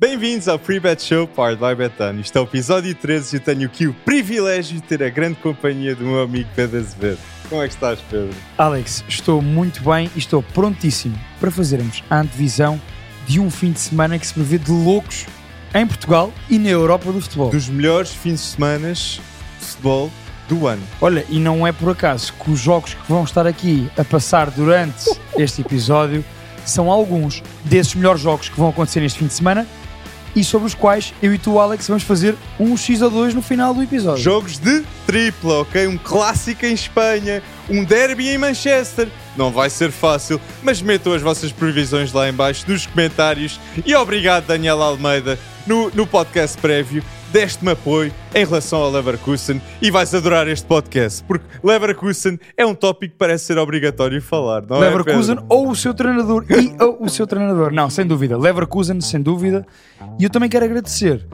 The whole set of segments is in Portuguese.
Bem-vindos ao Pre-Bet Show Powered by Betano. Isto é o episódio 13 e eu tenho aqui o privilégio de ter a grande companhia do meu amigo Pedro Azevedo. Como é que estás, Pedro? Alex, estou muito bem e estou prontíssimo para fazermos a antevisão de um fim de semana que se prevê de loucos em Portugal e na Europa do futebol. Dos melhores fins de semana de futebol do ano. Olha, e não é por acaso que os jogos que vão estar aqui a passar durante este episódio são alguns desses melhores jogos que vão acontecer neste fim de semana e sobre os quais eu e tu, Alex, vamos fazer um X a 2 no final do episódio. Jogos de tripla, ok? Um clássico em Espanha, um derby em Manchester. Não vai ser fácil, mas metam as vossas previsões lá em baixo nos comentários. E obrigado, Daniel Almeida, no, no podcast prévio deste-me apoio em relação ao Leverkusen e vais adorar este podcast, porque Leverkusen é um tópico que parece ser obrigatório falar, não Leverkusen é, ou o seu treinador e ou o seu treinador. Não, sem dúvida. Leverkusen, sem dúvida. E eu também quero agradecer.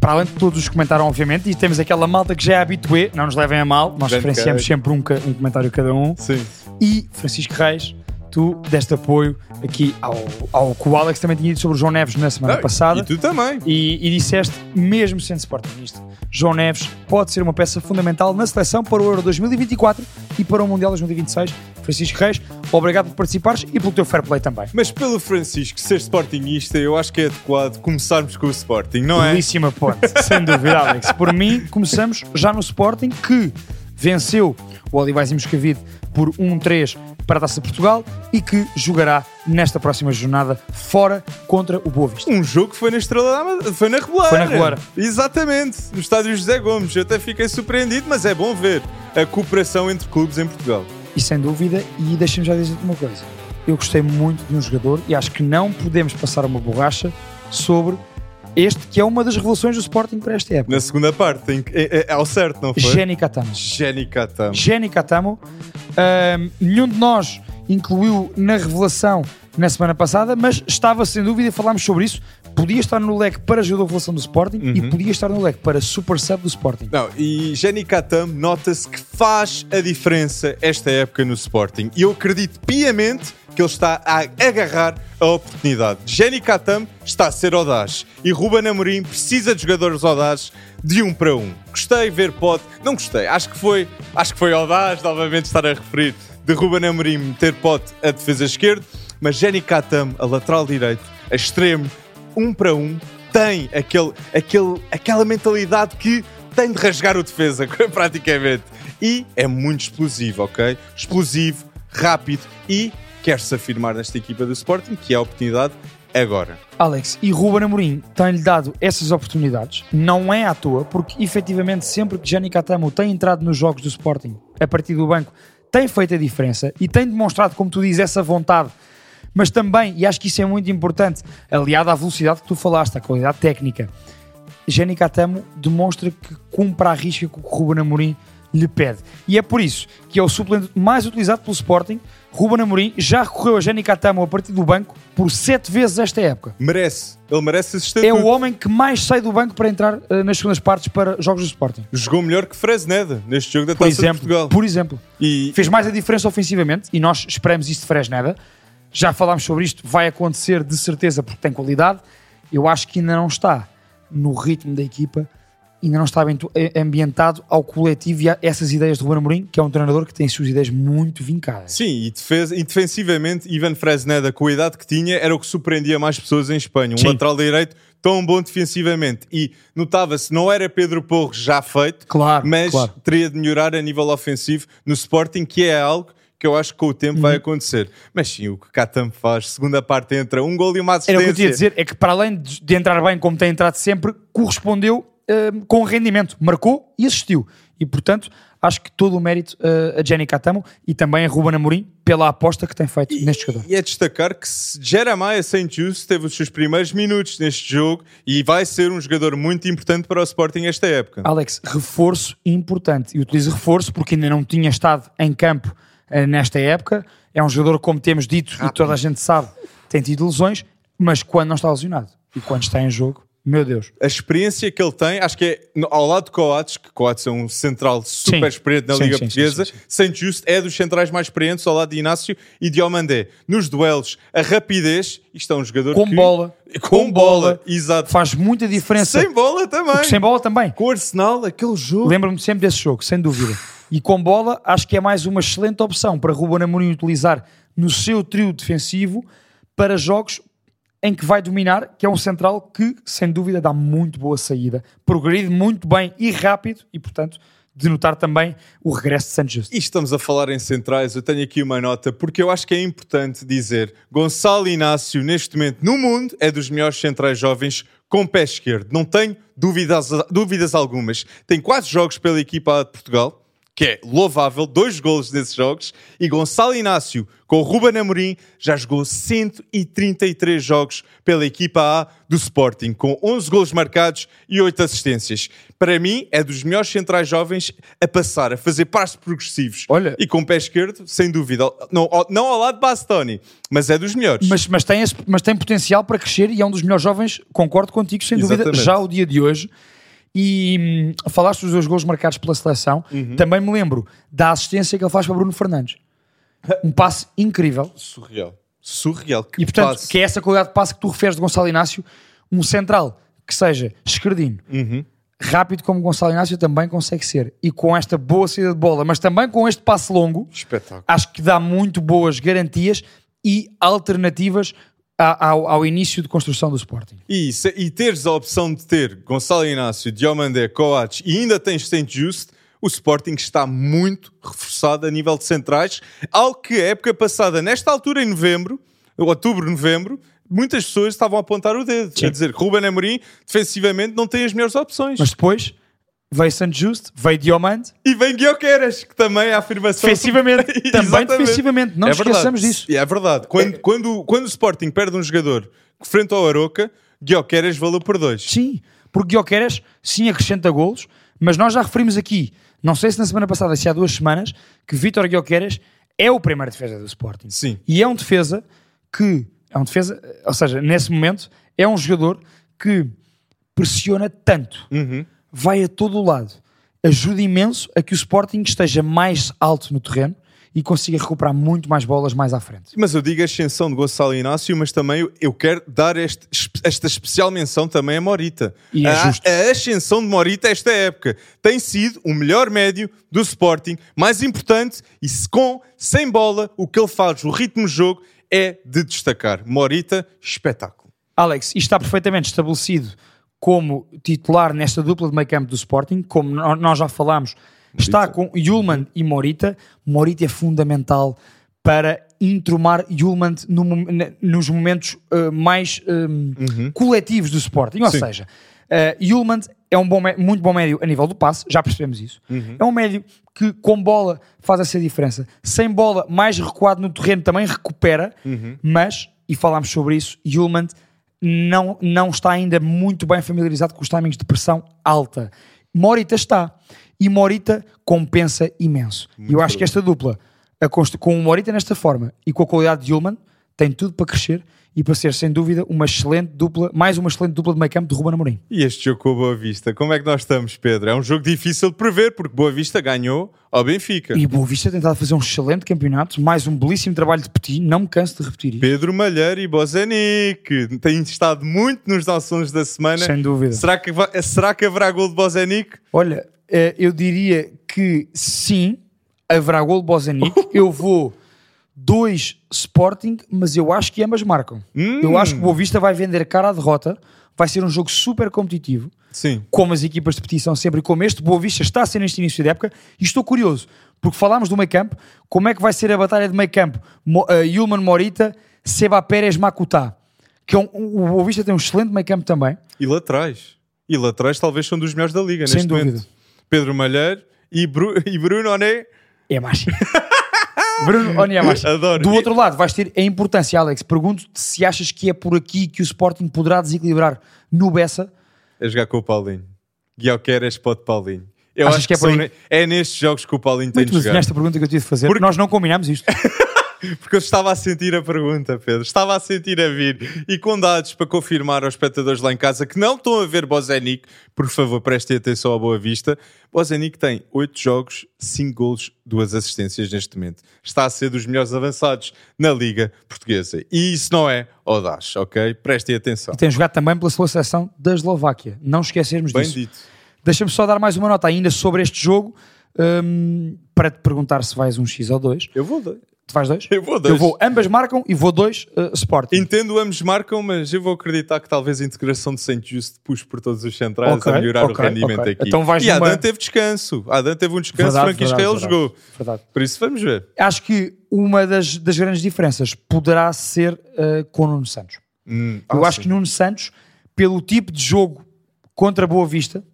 Para além de todos os que comentaram, obviamente, e temos aquela malta que já é habitué, não nos levem a mal, nós Grande referenciamos cara. sempre um, um comentário cada um. Sim. E Francisco Reis, tu deste apoio aqui ao, ao que o Alex também tinha dito sobre o João Neves na semana passada. E tu também. E, e disseste, mesmo sendo sportingista, João Neves pode ser uma peça fundamental na seleção para o Euro 2024 e para o Mundial 2026. Francisco Reis, obrigado por participares e pelo teu fair play também. Mas pelo Francisco ser sportingista, eu acho que é adequado começarmos com o Sporting, não é? Belíssima ponte, sem dúvida, Alex. Por mim, começamos já no Sporting, que venceu o Olivais e Moscavide por 1-3 para a Taça de Portugal e que jogará nesta próxima jornada fora contra o Boa Vista. Um jogo que foi na Estrela da foi na Regular. Foi na Regular. Exatamente, no estádio José Gomes. Eu até fiquei surpreendido, mas é bom ver a cooperação entre clubes em Portugal. E sem dúvida, e deixa-me já dizer-te uma coisa. Eu gostei muito de um jogador e acho que não podemos passar uma borracha sobre este que é uma das revelações do Sporting para esta época. Na segunda parte, em, é, é, ao certo, não foi? Jenny Catamo. Jenny Katam. Jenny Catamo. Ahm, nenhum de nós incluiu na revelação na semana passada, mas estava sem dúvida, e falámos sobre isso. Podia estar no leque para jogador de revelação do Sporting e podia estar no leque para super sub do Sporting. Não, e Jenny Katam nota-se que faz a diferença esta época no Sporting. E eu acredito piamente que ele está a agarrar a oportunidade. Jenny Katam está a ser audaz. E Ruben Amorim precisa de jogadores audazes de um para um. Gostei de ver Pote. Não gostei. Acho que foi, acho que foi audaz, novamente estar a referir, de Ruben Amorim meter Pote a defesa esquerda. Mas Jenny Katam, a lateral direito, a extremo, um para um, tem aquele, aquele, aquela mentalidade que tem de rasgar o defesa, praticamente. E é muito explosivo, ok? Explosivo, rápido e quer-se afirmar nesta equipa do Sporting que é a oportunidade agora. Alex, e Ruben Amorim tem-lhe dado essas oportunidades, não é à toa, porque efetivamente sempre que Gianni Catamo tem entrado nos jogos do Sporting, a partir do banco, tem feito a diferença e tem demonstrado, como tu dizes, essa vontade. Mas também, e acho que isso é muito importante, aliado à velocidade que tu falaste, à qualidade técnica, Gianni Catamo demonstra que cumpre a risca que o Ruben Amorim lhe pede. E é por isso que é o suplente mais utilizado pelo Sporting. Ruben Amorim já recorreu a Gianni Catamo a partir do banco por sete vezes esta época. Merece. Ele merece esse É o homem que mais sai do banco para entrar eh, nas segundas partes para jogos do Sporting. Jogou melhor que Fresneda neste jogo da Por Taça de exemplo, Portugal. por exemplo, E fez mais a diferença ofensivamente e nós esperamos isso de Fresneda. Já falámos sobre isto, vai acontecer de certeza porque tem qualidade. Eu acho que ainda não está no ritmo da equipa, ainda não está eh, ambientado ao coletivo e a essas ideias de Ruben Amorim, que é um treinador que tem as suas ideias muito vincadas. Sim, e, defesa- e defensivamente, Ivan Fresneda, com a idade que tinha, era o que surpreendia mais pessoas em Espanha. Um Sim. lateral direito tão bom defensivamente. E notava-se, não era Pedro Porro já feito, Claro, mas claro. teria de melhorar a nível ofensivo no Sporting, que é algo que eu acho que com o tempo Uhum. vai acontecer. Mas sim, o que Katam faz, segunda parte entra um gol e uma Era assistência. o que eu tinha a dizer, é que para além de entrar bem como tem entrado sempre, correspondeu eh, com rendimento, marcou e assistiu. E portanto, acho que todo o mérito eh, a Jenny Catamo e também a Ruben Amorim pela aposta que tem feito neste jogador. E é destacar que Jeremiah St. Just teve os seus primeiros minutos neste jogo e vai ser um jogador muito importante para o Sporting esta época. Alex, reforço importante. E utilizo reforço porque ainda não tinha estado em campo nesta época. É um jogador, como temos dito e toda a gente sabe, tem tido lesões, mas quando não está lesionado e quando está em jogo, Meu Deus. A experiência que ele tem, acho que é ao lado de Coates, que Coates é um central super Sim. experiente na Sim, Liga sim, Portuguesa, Saint Just é dos centrais mais experientes ao lado de Inácio e de Omandé. Nos duelos, a rapidez, isto é um jogador Com que... bola. Com, bola, exato. Faz muita diferença. Sem bola também. Sem bola também. Com o Arsenal, aquele jogo. Lembro-me sempre desse jogo, sem dúvida. E com bola, acho que é mais uma excelente opção para Ruben Amorim utilizar no seu trio defensivo para jogos em que vai dominar, que é um central que, sem dúvida, dá muito boa saída, progride muito bem e rápido e, portanto, denotar também o regresso de Santos. E estamos a falar em centrais, eu tenho aqui uma nota, porque eu acho que é importante dizer: Gonçalo Inácio, neste momento, no mundo, é dos melhores centrais jovens com pé esquerdo. Não tenho dúvidas, dúvidas algumas. Tem quatro jogos pela equipa de Portugal, que é louvável, dois golos nesses jogos, e Gonçalo Inácio, com o Ruben Amorim, já jogou 133 jogos pela equipa A do Sporting, com 11 golos marcados e 8 assistências. Para mim, é dos melhores centrais jovens a passar, a fazer passos progressivos. Olha- E com o pé esquerdo, sem dúvida. Não, ao- não ao lado de Bastoni, mas é dos melhores. Mas, mas, tem esse- mas tem potencial para crescer e é um dos melhores jovens, concordo contigo, sem dúvida, Exatamente. já o dia de hoje. E hum, falaste dos dois gols marcados pela seleção, Uhum. também me lembro da assistência que ele faz para Bruno Fernandes. Um passe incrível. Surreal. Surreal. Que E portanto, passe. que é essa qualidade de passe que tu referes de Gonçalo Inácio, um central que seja esquerdino, Uhum. rápido como Gonçalo Inácio também consegue ser. E com esta boa saída de bola, mas também com este passe longo, Espetáculo. acho que dá muito boas garantias e alternativas ao, ao início de construção do Sporting. E, se- e teres a opção de ter Gonçalo Inácio, Diomandé, Coates e ainda tens Saint Just, o Sporting está muito reforçado a nível de centrais, algo que a época passada, nesta altura em novembro, outubro, novembro, muitas pessoas estavam a apontar o dedo, a dizer que Ruben Amorim defensivamente não tem as melhores opções. Mas depois veio Santos Justo, veio Diomande, E vem Guioqueras, que também é a afirmação. defensivamente, também defensivamente, não É esqueçamos disso. É verdade. Quando, quando, quando o Sporting perde um jogador frente ao Aroca, Guioqueras valeu por dois. Sim, porque Guioqueras sim acrescenta golos, mas nós já referimos aqui, não sei se na semana passada, se há duas semanas, que Vítor Guioqueras é o primeiro defesa do Sporting. Sim. E é um defesa que, é um defesa, ou seja, nesse momento, é um jogador que pressiona tanto, Uhum. Vai a todo o lado, ajuda imenso a que o Sporting esteja mais alto no terreno e consiga recuperar muito mais bolas mais à frente. Mas eu digo a ascensão de Gonçalo Inácio, mas também eu- quero dar este- esta especial menção também a Morita. É a, a ascensão de Morita esta época tem sido o melhor médio do Sporting, mais importante e se com, sem bola, o que ele faz, o ritmo de jogo é de destacar. Morita, espetáculo. Alex, isto está perfeitamente estabelecido como titular nesta dupla de meio campo do Sporting, como nós já falámos, está com Yulman e Morita. Morita é fundamental para entromar Yulman no nos momentos eh, mais eh, coletivos do Sporting. Ou Uhum. Sim. seja, uh, Yulman é um bom, muito bom médio a nível do passe, já percebemos isso. Uhum. É um médio que com bola faz essa diferença. Sem bola, mais recuado no terreno, também recupera, Uhum. mas, e falámos sobre isso, Yulman não, não está ainda muito bem familiarizado com os timings de pressão alta. Morita está. E Morita compensa imenso. E eu acho que esta dupla, a com o Morita nesta forma e com a qualidade de Yulman, tem tudo para crescer e para ser, sem dúvida, uma excelente dupla, mais uma excelente dupla de meio campo de Ruben Amorim. E este jogo com o Boa Vista, como é que nós estamos, Pedro? É um jogo difícil de prever, porque Boa Vista ganhou ao Benfica. E Boa Vista tem tentado fazer um excelente campeonato, mais um belíssimo trabalho de Petit, não me canso de repetir isto. Pedro Malheiro e Bozenic têm estado muito nos nossos da semana. Sem dúvida. Será que, será que haverá gol de Bozenic? Olha, eh, eu diria que sim, haverá gol de Bozanic. eu vou dois Sporting, mas eu acho que ambas marcam. Hum. Eu acho que o Boa Vista vai vender cara à derrota. Vai ser um jogo super competitivo, Sim. como as equipas de petição sempre, como este Boa Vista está a ser neste início de época. E estou curioso, porque falámos do meio campo, como é que vai ser a batalha de meio campo? Mo, uh, Yulman Morita, Seba Pérez Makutá. Que é um, o Boa Vista tem um excelente meio campo também. E laterais. E laterais talvez são dos melhores da liga Sem neste dúvida. momento. Pedro Malheiro e, Bru- e Bruno Oné. É mais. Bruno Onyemashi. Adoro. Do outro lado, vais ter a importância, Alex. Pergunto-te se achas que é por aqui que o Sporting poderá desequilibrar no Bessa. A jogar com o Paulinho. Guilherme pode Paulinho. Eu Achas acho que é por são aí? ne- é nestes jogos que o Paulinho tem Muito de jogar. nesta pergunta que eu tive de fazer. Porque- Nós não combinámos isto. Porque eu estava a sentir a pergunta, Pedro. Estava a sentir a vir. E com dados para confirmar aos espectadores lá em casa que não estão a ver Bozenic, por favor, prestem atenção à boa vista. Bozenic tem 8 jogos, 5 golos, 2 assistências neste momento. Está a ser dos melhores avançados na Liga Portuguesa. E isso não é audax, ok? Prestem atenção. E tem jogado também pela sua seleção da Eslováquia. Não esquecermos Bem disso. dito. Deixa-me só dar mais uma nota ainda sobre este jogo hum, para te perguntar se vais um X ou 2. Eu vou dois. Tu vais dois? Eu vou dois. Eu vou, ambas marcam e vou dois uh, Sporting. Entendo, ambos marcam, mas eu vou acreditar que talvez a integração de Saint Just puxe por todos os centrais Ok, a melhorar ok, o rendimento ok. aqui. Então vais e numa- Adam teve descanso. Adam teve um descanso, Verdade, Frank verdade, jogou. Verdade. Por isso vamos ver. Acho que uma das, das grandes diferenças poderá ser uh, com o Nuno Santos. Hum, Eu ah, acho sim. que Nuno Santos, pelo tipo de jogo contra Boa Vista,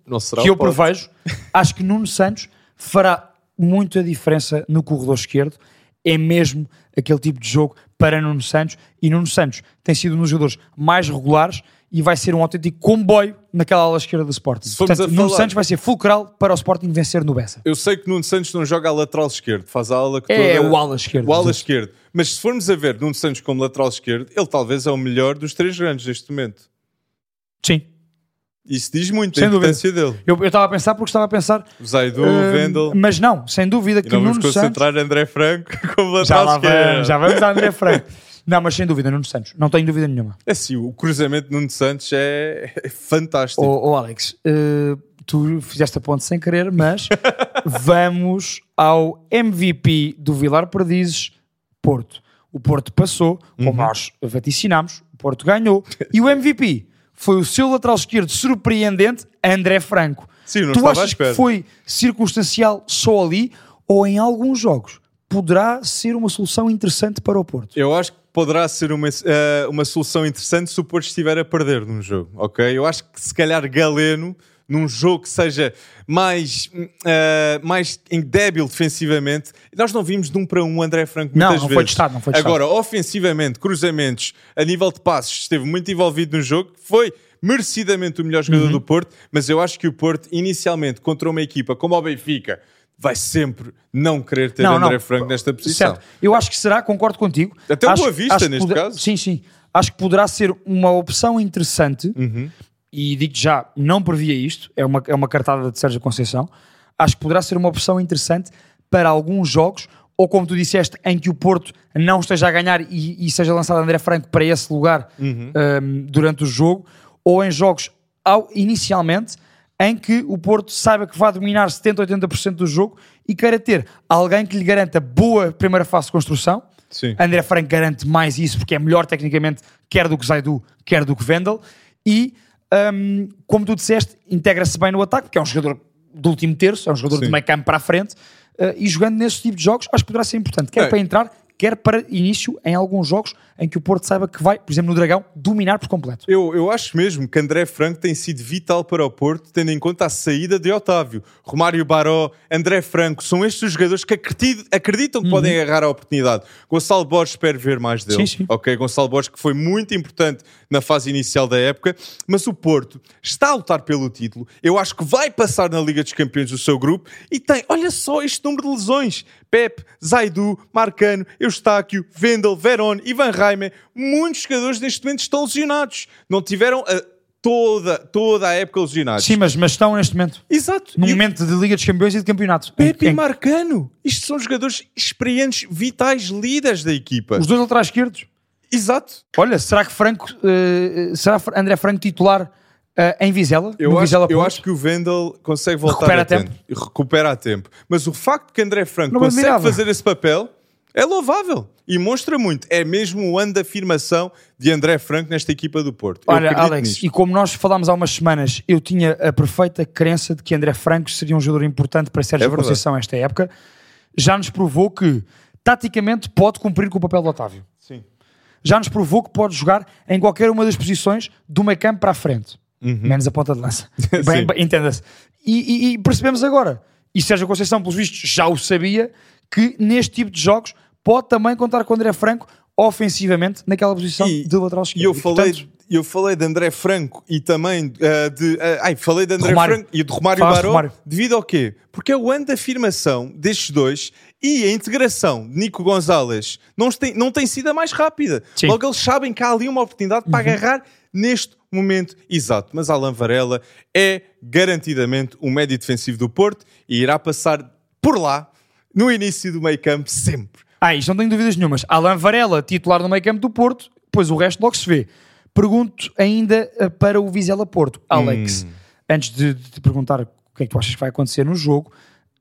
que eu prevejo, acho que Nuno Santos fará muito a diferença no corredor esquerdo. É mesmo aquele tipo de jogo para Nuno Santos. E Nuno Santos tem sido um dos jogadores mais regulares e vai ser um autêntico comboio naquela ala esquerda do Sporting. Portanto, a Nuno falar- Santos vai ser fulcral para o Sporting vencer no Bessa. Eu sei que Nuno Santos não joga a lateral esquerdo, faz a ala que É toda- o ala esquerdo. O ala esquerdo. Mas se formos a ver Nuno Santos como lateral esquerdo, ele talvez é o melhor dos três grandes neste momento. Sim. Isso diz muito Sem da importância dele. Eu estava a pensar porque estava a pensar. Zaidu, Vendel. Mas não, sem dúvida E que não Nuno vamos Santos. concentrar André Franco como Já lateral esquerdo. vamos, já vamos a André Franco. Não, mas sem dúvida, Nuno Santos. Não tenho dúvida nenhuma. É assim, o cruzamento de Nuno Santos é, é fantástico. Ô Alex, eh, tu fizeste a ponte sem querer, mas vamos ao MVP do Vilar Perdizes, Porto. O Porto passou, como Uhum. nós vaticinámos, o Porto ganhou. E o MVP foi o seu lateral esquerdo surpreendente, André Franco. Sim, não tu achas que foi circunstancial só ali ou em alguns jogos poderá ser uma solução interessante para o Porto? Eu acho que poderá ser uma, eh, uma solução interessante se o Porto estiver a perder num jogo, ok? Eu acho que se calhar Galeno, num jogo que seja mais, eh, mais débil defensivamente, nós não vimos de um para um André Franco Não, muitas não vezes. foi testado, não foi testado. Agora, ofensivamente, cruzamentos, a nível de passos, esteve muito envolvido no jogo, foi merecidamente o melhor Uhum. jogador do Porto, mas eu acho que o Porto, inicialmente, contra uma equipa como o Benfica, vai sempre não querer ter Não, André não. Franco nesta posição. Certo. Eu acho que será, concordo contigo. Até acho, Boa Vista, neste poder- caso. Sim, sim. Acho que poderá ser uma opção interessante. Uhum. E digo já, não previa isto. É uma, é uma cartada de Sérgio Conceição. Acho que poderá ser uma opção interessante para alguns jogos, ou como tu disseste, em que o Porto não esteja a ganhar e, e seja lançado André Franco para esse lugar Uhum. um, durante o jogo, ou em jogos ao, inicialmente em que o Porto saiba que vai dominar 70, 80% do jogo e queira ter alguém que lhe garanta boa primeira fase de construção. Sim. André Franco garante mais isso porque é melhor tecnicamente, quer do que Zaidu, quer do que Vendel. E, hum, como tu disseste, integra-se bem no ataque, porque é um jogador do último terço, é um jogador Sim. de meio campo para a frente. uh, e jogando nesse tipo de jogos, acho que poderá ser importante, quer É. para entrar, quer para início em alguns jogos em que o Porto saiba que vai, por exemplo, no Dragão, dominar por completo. Eu, eu acho mesmo que André Franco tem sido vital para o Porto, tendo em conta a saída de Otávio. Romário Baró, André Franco, são estes os jogadores que acreditam, que podem agarrar a oportunidade. Gonçalo Borges, espero ver mais dele. Uhum. Sim, sim. Ok, Gonçalo Borges, que foi muito importante na fase inicial da época, mas o Porto está a lutar pelo título. Eu acho que vai passar na Liga dos Campeões o seu grupo e tem, olha só este número de lesões: Pep, Zaidu, Marcano, Eustáquio, Vendel, Verón, Ivan Raime. Muitos jogadores neste momento estão lesionados. Não tiveram a- toda, toda a época lesionados. Sim, mas, mas estão neste momento. Exato. Num E momento de Liga dos Campeões e de campeonato. Pepe Em- e em- Marcano. Isto são jogadores experientes, vitais, líderes da equipa. Os dois laterais esquerdos. Exato. Olha, será que Franco, eh, será André Franco titular eh, em Vizela? Eu, no acho, Vizela eu acho que o Vendel consegue voltar Recupera a tempo. tempo. E Recupera a tempo. Mas o facto de que André Franco Não consegue fazer esse papel é louvável. E mostra muito. É mesmo o ano de afirmação de André Franco nesta equipa do Porto. Olha, Alex, nisto. e como nós falámos há umas semanas, eu tinha a perfeita crença de que André Franco seria um jogador importante para Sérgio É verdade. Conceição esta época. Já nos provou que, taticamente, pode cumprir com o papel do Otávio. Sim. Já nos provou que pode jogar em qualquer uma das posições do meio campo para a frente. Menos a ponta de lança. Uhum. Bem, entenda-se. E, e- e percebemos agora, e Sérgio Conceição, pelos vistos, já o sabia, que neste tipo de jogos pode também contar com André Franco ofensivamente naquela posição E- de lateral esquerdo. E eu E, falei, portanto, eu falei de André Franco e também uh, de. Uh, ai, falei de André Romário. Franco e de Romário Falaste Baró. Romário. Devido ao quê? Porque é o ano de afirmação destes dois e a integração de Nico Gonzalez não tem, não tem sido a mais rápida. Sim. Uhum. Logo, eles sabem que há ali uma oportunidade para agarrar neste momento exato. Mas Alan Varela é garantidamente o médio defensivo do Porto e irá passar por lá no início do meio campo sempre. Ah, isto não tenho dúvidas nenhumas. Alan Varela, titular no meio campo do Porto, pois o resto logo se vê. Pergunto ainda eh, para o Vizela Porto. Alex, antes de, de te perguntar o que é que tu achas que vai acontecer no jogo,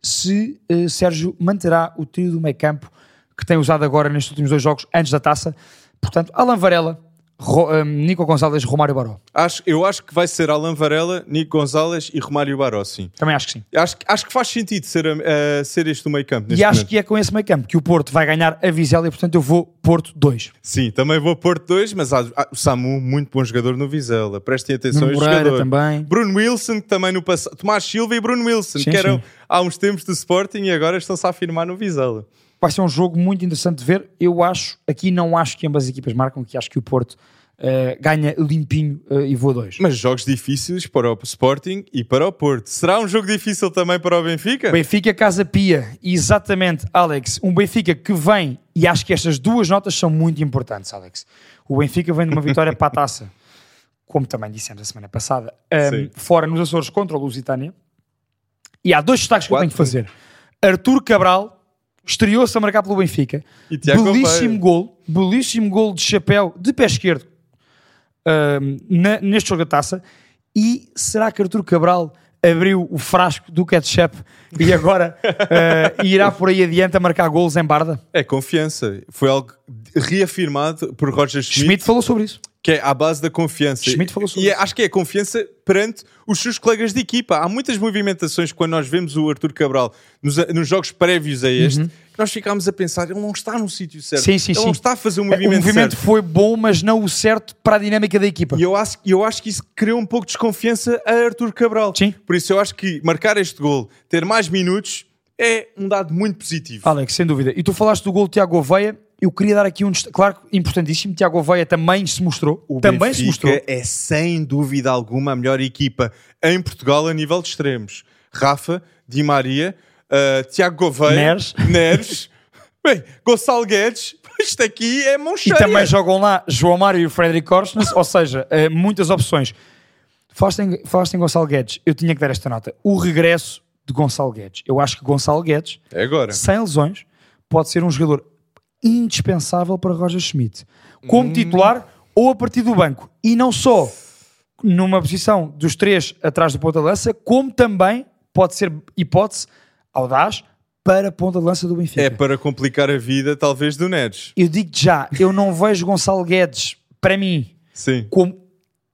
se eh, Sérgio manterá o trio do meio campo que tem usado agora nestes últimos dois jogos, antes da taça. Portanto, Alan Varela, Ro, eh, Nico Gonzalez, Romário Baró. Acho, eu acho que vai ser Alan Varela, Nico Gonzalez e Romário Baró, sim. Também acho que sim. Acho, que- acho que faz sentido ser, a- ser este o meio campo. E acho momento. que é com esse meio campo que o Porto vai ganhar a Vizela e, portanto, eu vou Porto 2. Sim, também vou Porto 2, mas há, há- o Samu, muito bom jogador no Vizela. Prestem atenção Moreira jogador. também. Bruno Wilson, que também no passado. Tomás Silva e Bruno Wilson, Sim, que eram sim. há uns tempos do Sporting e agora estão-se a afirmar no Vizela. Vai ser um jogo muito interessante de ver. Eu acho, aqui não acho que ambas as equipas marcam, que acho que o Porto eh, ganha limpinho eh, e voa dois. Mas jogos difíceis para o Sporting e para o Porto. Será um jogo difícil também para o Benfica? Benfica Casa Pia, exatamente, Alex. Um Benfica que vem, e acho que estas duas notas são muito importantes, Alex. O Benfica vem de uma vitória para a taça, como também dissemos a semana passada, um, Sim. fora nos Açores contra o Lusitânia. E há dois destaques que eu tenho que fazer. Artur Cabral estreou-se a marcar pelo Benfica. Belíssimo gol, belíssimo gol de chapéu de pé esquerdo um, na- neste jogo da taça. E será que Artur Cabral abriu o frasco do ketchup e agora uh, irá por aí adiante a marcar golos em Barda? É confiança. Foi algo reafirmado por Roger Schmidt, Schmidt falou sobre isso. Que é à base da confiança. Schmidt falou sobre e isso. acho que é a confiança perante os seus colegas de equipa. Há muitas movimentações quando nós vemos o Arthur Cabral nos, nos jogos prévios a este, que nós ficámos a pensar, ele não está no sítio certo. Uhum. Sim, sim, ele sim. não está a fazer o O movimento, movimento certo. foi bom, mas não o certo para a dinâmica da equipa. E eu acho, eu acho que isso criou um pouco de desconfiança a Arthur Cabral. Sim. Por isso eu acho que marcar este gol, ter mais minutos, é um dado muito positivo. Alex, sem dúvida. E tu falaste do gol de Tiago Oveia. Eu queria dar aqui um destaque, claro, importantíssimo. Tiago Oveia também se mostrou. O também Benfica se mostrou. é sem dúvida alguma a melhor equipa em Portugal a nível de extremos. Rafa, Di Maria, uh, Tiago Gouveia, Neres. Neres. Bem, Gonçalo Guedes, isto aqui é mão E cheia. também jogam lá João Mário e o Frederic Korsnes, ou seja, eh, muitas opções. Falaste em, falaste em Gonçalo Guedes, eu tinha que dar esta nota. O regresso de Gonçalo Guedes. Eu acho que Gonçalo Guedes, É agora. sem lesões, pode ser um jogador indispensável para Roger Schmidt. Como titular ou a partir do banco. E não só numa posição dos três atrás do ponta de lança, como também pode ser hipótese audaz para a ponta de lança do Benfica. É para complicar a vida, talvez, do Neres. Eu digo já, eu não vejo Gonçalo Guedes, para mim, Sim. como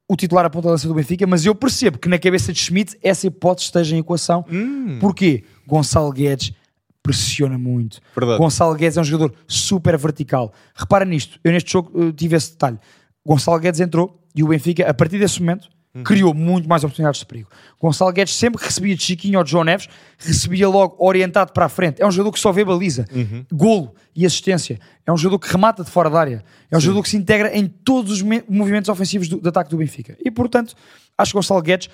o titular à ponta de lança do Benfica, mas eu percebo que na cabeça de Schmidt essa hipótese esteja em equação. Hum. Porquê? Gonçalo Guedes pressiona muito. Verdade. Gonçalo Guedes é um jogador super vertical. Repara nisto, eu neste jogo eh, tive esse detalhe. Gonçalo Guedes entrou e o Benfica, a partir desse momento, Uhum. criou muito mais oportunidades de perigo. Gonçalo Guedes sempre que recebia de Chiquinho ou de João Neves, recebia logo orientado para a frente. É um jogador que só vê baliza, Uhum. golo e assistência. É um jogador que remata de fora da área. É um jogador que se integra em todos os me- movimentos ofensivos do, de ataque do Benfica. E, portanto, acho que Gonçalo Guedes,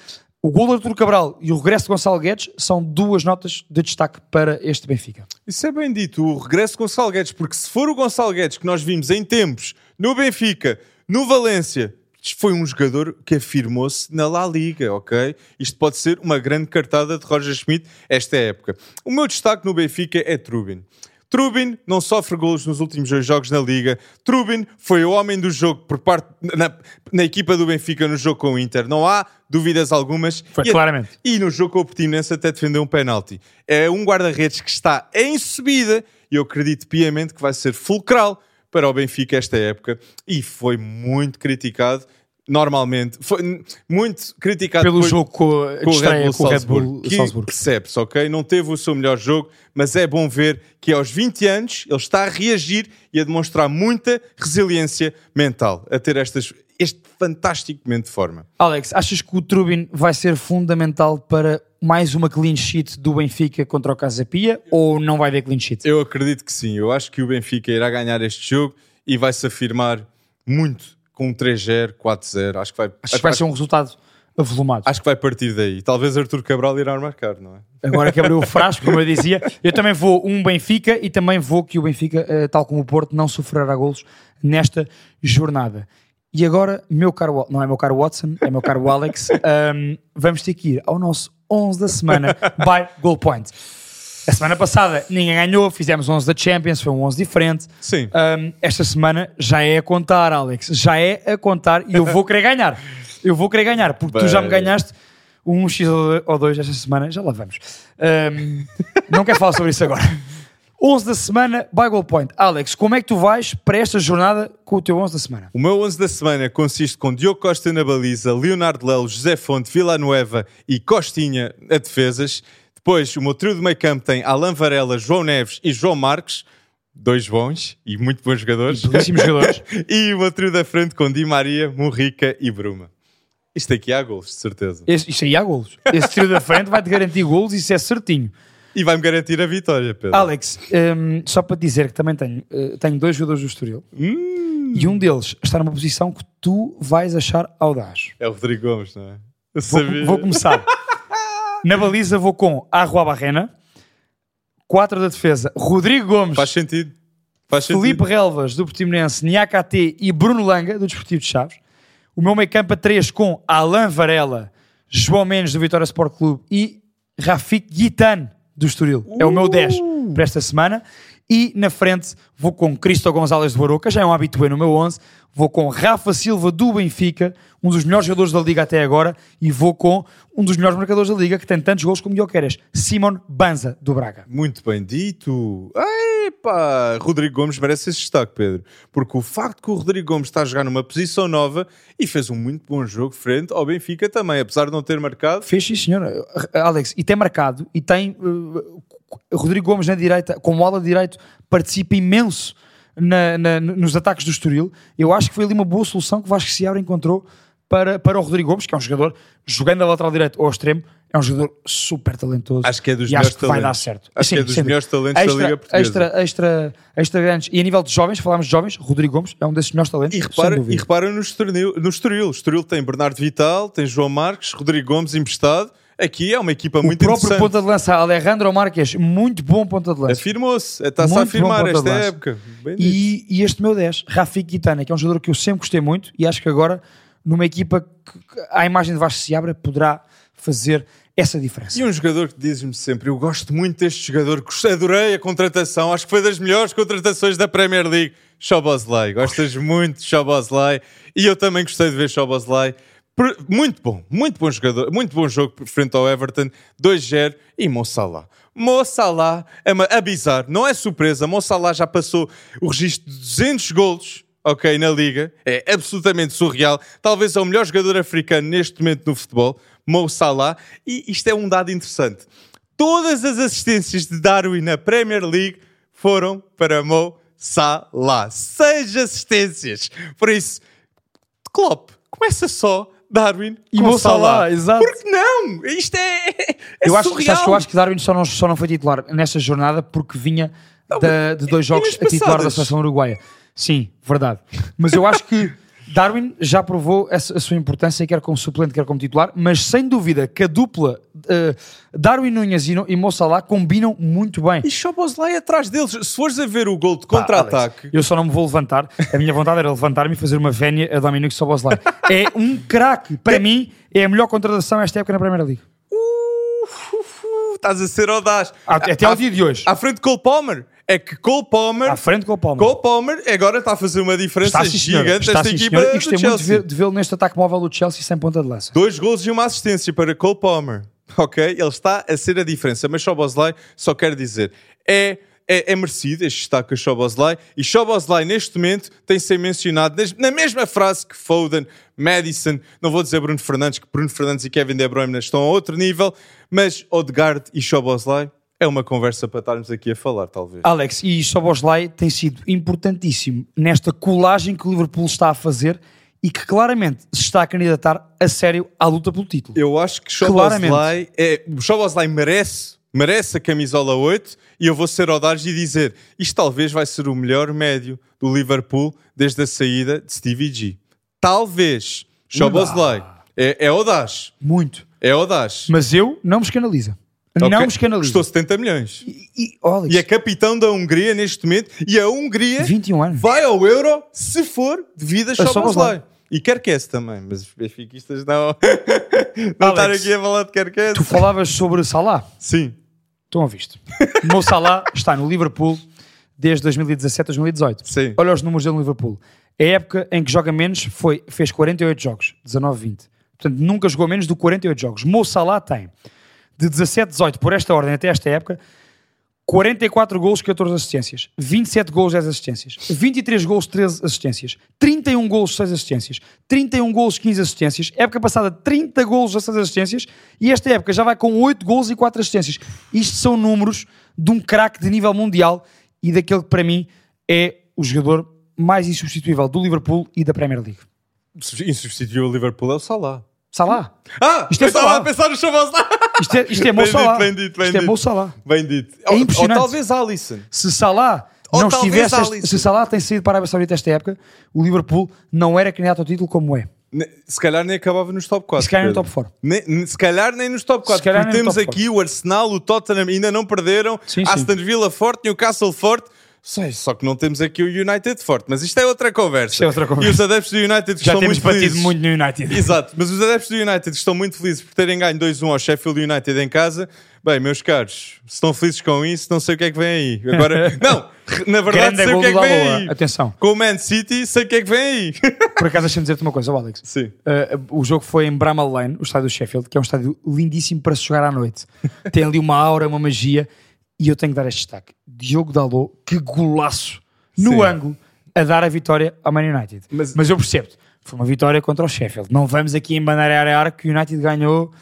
o gol de Arturo Cabral e o regresso de Gonçalo Guedes são duas notas de destaque para este Benfica. Isso é bem dito, o regresso de Gonçalo Guedes, porque se for o Gonçalo Guedes que nós vimos em tempos no Benfica, no Valência, foi um jogador que afirmou-se na La Liga, ok? Isto pode ser uma grande cartada de Roger Schmidt esta época. O meu destaque no Benfica é Trubin. Trubin não sofre golos nos últimos dois jogos na Liga. Trubin foi o homem do jogo por parte na, na equipa do Benfica no jogo com o Inter. Não há dúvidas algumas. Foi E claramente. e no jogo com o Portimonense até defendeu um penalti. É um guarda-redes que está em subida e eu acredito piamente que vai ser fulcral para o Benfica esta época e foi muito criticado normalmente, foi muito criticado Pelo depois- jogo com, com o Red Bull com o Red Bull que percebe-se, ok? Não teve o seu melhor jogo, mas é bom ver que aos 20 anos ele está a reagir e a demonstrar muita resiliência mental, a ter estas, este fantástico momento de forma. Alex, achas que o Trubin vai ser fundamental para mais uma clean sheet do Benfica contra o Casa Pia ou não vai haver clean sheet? Eu acredito que sim. Eu acho que o Benfica irá ganhar este jogo e vai se afirmar muito com um 3-0, 4-0. Acho que vai, Acho que vai ser um resultado avolumado. acho que vai partir daí. Talvez Arthur Cabral irá marcar, não é? Agora que abriu o frasco, como eu dizia, eu também vou um Benfica e também vou que o Benfica, eh, tal como o Porto, não sofrerá golos nesta jornada. E agora, meu caro, não é meu caro Watson, é meu caro Alex, ahm, vamos ter que ir ao nosso 11 da semana by Goal Point. A semana passada ninguém ganhou, fizemos 11 da Champions, foi um 11 diferente. Sim. Um, esta semana já é a contar, Alex. Já é a contar e eu vou querer ganhar. Eu vou querer ganhar, porque tu já me Bem. ganhaste um X ou dois esta semana. Já lá vamos. Um, não quero falar sobre isso agora. 11 da semana, Goal Point. Alex, como é que tu vais para esta jornada com o teu 11 da semana? O meu 11 da semana consiste com Diogo Costa na baliza, Leonardo Lelo, José Fonte, Villanueva e Costinha a defesas. Depois, o meu trio de meio campo tem Alan Varela, João Neves e João Marques. Dois bons e muito bons jogadores. Belíssimos jogadores. e o meu trio da frente com Di Maria, Murrica e Bruma. Isto aqui há gols, de certeza. Esse, isto aí há golos. Esse trio da frente vai-te garantir golos e isso é certinho. E vai-me garantir a vitória, Pedro. Alex, um, só para te dizer que também tenho, uh, tenho dois jogadores do Estoril Hum, e um deles está numa posição que tu vais achar audaz. é o Rodrigo Gomes, não é? Eu Vou, sabia. vou começar. Na baliza vou com Arrua Barrena, 4 da defesa, Rodrigo Gomes, Faz sentido. Faz Felipe sentido. Relvas do Portimonense, Niakate e Bruno Langa do Desportivo de Chaves. O meu meio campo a 3 com Alain Varela, João Mendes do Vitória Sport Clube e Rafik Guitan do Estoril. É o meu 10 para esta semana. E na frente vou com Cristo Gonzalez de Baroca, já é um habitué no meu 11. Vou com Rafa Silva do Benfica, um dos melhores jogadores da Liga até agora. E vou com um dos melhores marcadores da Liga, que tem tantos gols como Dioqueres, Simon Banza do Braga. Muito bem dito. Epá, Rodrigo Gomes merece esse destaque, Pedro. Porque o facto que o Rodrigo Gomes está a jogar numa posição nova e fez um muito bom jogo frente ao Benfica também, apesar de não ter marcado. Fez sim, senhor. Alex, e tem marcado, e tem uh, Rodrigo Gomes na direita, como ala direito, participa imenso na- na- nos ataques do Estoril. Eu acho que foi ali uma boa solução que o Vasco Seabra encontrou para, para o Rodrigo Gomes, que é um jogador, jogando a lateral direito ou ao extremo, é um jogador super talentoso. Acho que é dos melhores acho que vai dar talentos. certo. Acho que é dos melhores talentos da extra, Liga Portuguesa. Extra, extra, extra grandes. E a nível de jovens, falámos de jovens, Rodrigo Gomes é um desses melhores talentos. E repara, e repara no, Estoril, no Estoril. O Estoril tem Bernardo Vital, tem João Marques, Rodrigo Gomes emprestado. Aqui é uma equipa o muito próprio interessante. ponta de lança, Alejandro Marques, muito bom ponta de lança. Afirmou-se. Está-se a Muito afirmar esta época. E, e este meu 10, Rafik Guitana, que é um jogador que eu sempre gostei muito e acho que agora, numa equipa que, à imagem de Vasco Seabra, poderá fazer essa diferença. E um jogador que diz-me sempre: Eu gosto muito deste jogador, adorei a contratação, acho que foi das melhores contratações da Premier League. Shoboslai, gostas muito de Shoboslai e eu também gostei de ver Shoboslai. Per- Muito bom, muito bom jogador, muito bom jogo frente ao Everton, 2-0 e Mo Salah. É uma, a bizarro, não é surpresa, Mo já passou o registro de 200 golos ok, na liga, é absolutamente surreal. Talvez é o melhor jogador africano neste momento no futebol, Mo Salah, e isto é um dado interessante. Todas as assistências de Darwin na Premier League foram para Mo Salah. Seis assistências. Por isso, Klopp, começa só Darwin E Mo Salah, exato. Por que não? Isto é, é eu acho, surreal. sabes que eu acho que Darwin só não, só não foi titular nesta jornada porque vinha da- de dois jogos a titular da seleção uruguaia. Sim, verdade. Mas eu acho que Darwin já provou essa- a sua importância, quer como suplente, quer como titular, mas sem dúvida que a dupla eh, Darwin Nunes e, no- e Mo Salah combinam muito bem. E Shoboslai atrás deles. Se fores a ver o gol de contra-ataque, Eu só não me vou levantar. A minha vontade era levantar-me e fazer uma vénia a Dominic Soboslai. É um craque. Para mim, é a melhor contratação esta época na Primeira Liga. Uh, uh, uh, estás a ser audaz. Até ao dia de hoje. À frente de Cole Palmer. É que Cole Palmer, À frente com o Palma. Cole Palmer agora está a fazer uma diferença Está gigante Está esta equipa. E gostei muito de de vê-lo neste ataque móvel do Chelsea sem ponta de lança. Dois gols e uma assistência para Cole Palmer. Ok? Ele está a ser a diferença. Mas Shoboslai só quer dizer, é, é, é merecido este destaque a Shoboslai. E Shoboslai, neste momento, tem de ser mencionado na mesma frase que Foden, Madison, não vou dizer Bruno Fernandes, que Bruno Fernandes e Kevin De Bruyne estão a outro nível, mas Odegaard e Shoboslai é uma conversa para estarmos aqui a falar, talvez. Alex, e Soboslai tem sido importantíssimo nesta colagem que o Liverpool está a fazer e que claramente se está a candidatar a sério à luta pelo título. Eu acho que. Shoboslai, é, o Shoboslai merece, merece a camisola 8 e eu vou ser audaz e dizer isto talvez vai ser o melhor médio do Liverpool desde a saída de Stevie G. talvez, Choboslai, é, é audaz. Muito. É audaz. Mas eu não me escanaliza. Não escanaliza. Custou 70 milhões. E, e, Alex, E é capitão da Hungria neste momento. E a Hungria 21 anos. vai ao Euro se for devido a Szoboszlai. E Kerkes também, mas os benfiquistas não. não estar Alex, aqui a falar de Kerkes. Tu falavas sobre Salah. Sim. Estão a visto. Mo Salah está no Liverpool desde 2017 2018. Sim. Olha os números dele no Liverpool. A época em que joga menos foi, fez 48 jogos, 19-20. Portanto, nunca jogou menos do que 48 jogos. Mo Salah tem de 17-18 por esta ordem até esta época 44 gols, 14 assistências, 27 gols, 10 assistências, 23 gols, 13 assistências, 31 gols, 6 assistências, 31 gols, 15 assistências, época passada 30 gols, 16 assistências e esta época já vai com 8 gols e 4 assistências. Isto são números de um craque de nível mundial e daquele que para mim é o jogador mais insubstituível do Liverpool e da Premier League. Insubstituiu o Liverpool é o Salah. Salah. Ah, Isto é Salah. a pensar no Choboslai. Isto é, isto é Mo Salah. bem dito, bem Isto é dito. Mo Salah. Bem dito. É Ou- impressionante. Ou talvez Alisson. Se Salah Ou não estivesse, Alisson. se Salah tem saído para a Arábia Saudita esta época, o Liverpool não era candidato ao título como é. Ne- Se calhar nem acabava nos top 4. Se calhar no Pedro. top 4. Ne- se calhar nem nos top 4. Se calhar Porque no temos top aqui o Arsenal, o Tottenham ainda não perderam. Sim. Aston Villa forte, Newcastle forte. Sei, só que não temos aqui o United forte. Mas isto é outra conversa. Isto é outra conversa. E os adeptos do United que Já estão temos muito felizes. muito no United. Exato, mas os adeptos do United estão muito felizes por terem ganho 2-1 ao Sheffield United em casa. Bem, meus caros, se estão felizes com isso, não sei o que é que vem aí. Agora, não, na verdade Grande sei o que é que vem aí. atenção. Com o Man City, sei o que é que vem aí. Por acaso, deixa-me dizer-te uma coisa, Alex. Sim. Uh, o jogo foi em Bramall Lane, o estádio do Sheffield, que é um estádio lindíssimo para se jogar à noite. Tem ali uma aura, uma magia, e eu tenho que dar este destaque. Diogo Dalot, que golaço no Sim. ângulo a dar a vitória ao Man United. Mas- Mas, eu percebo foi uma vitória contra o Sheffield. Não vamos aqui embandear que o United ganhou.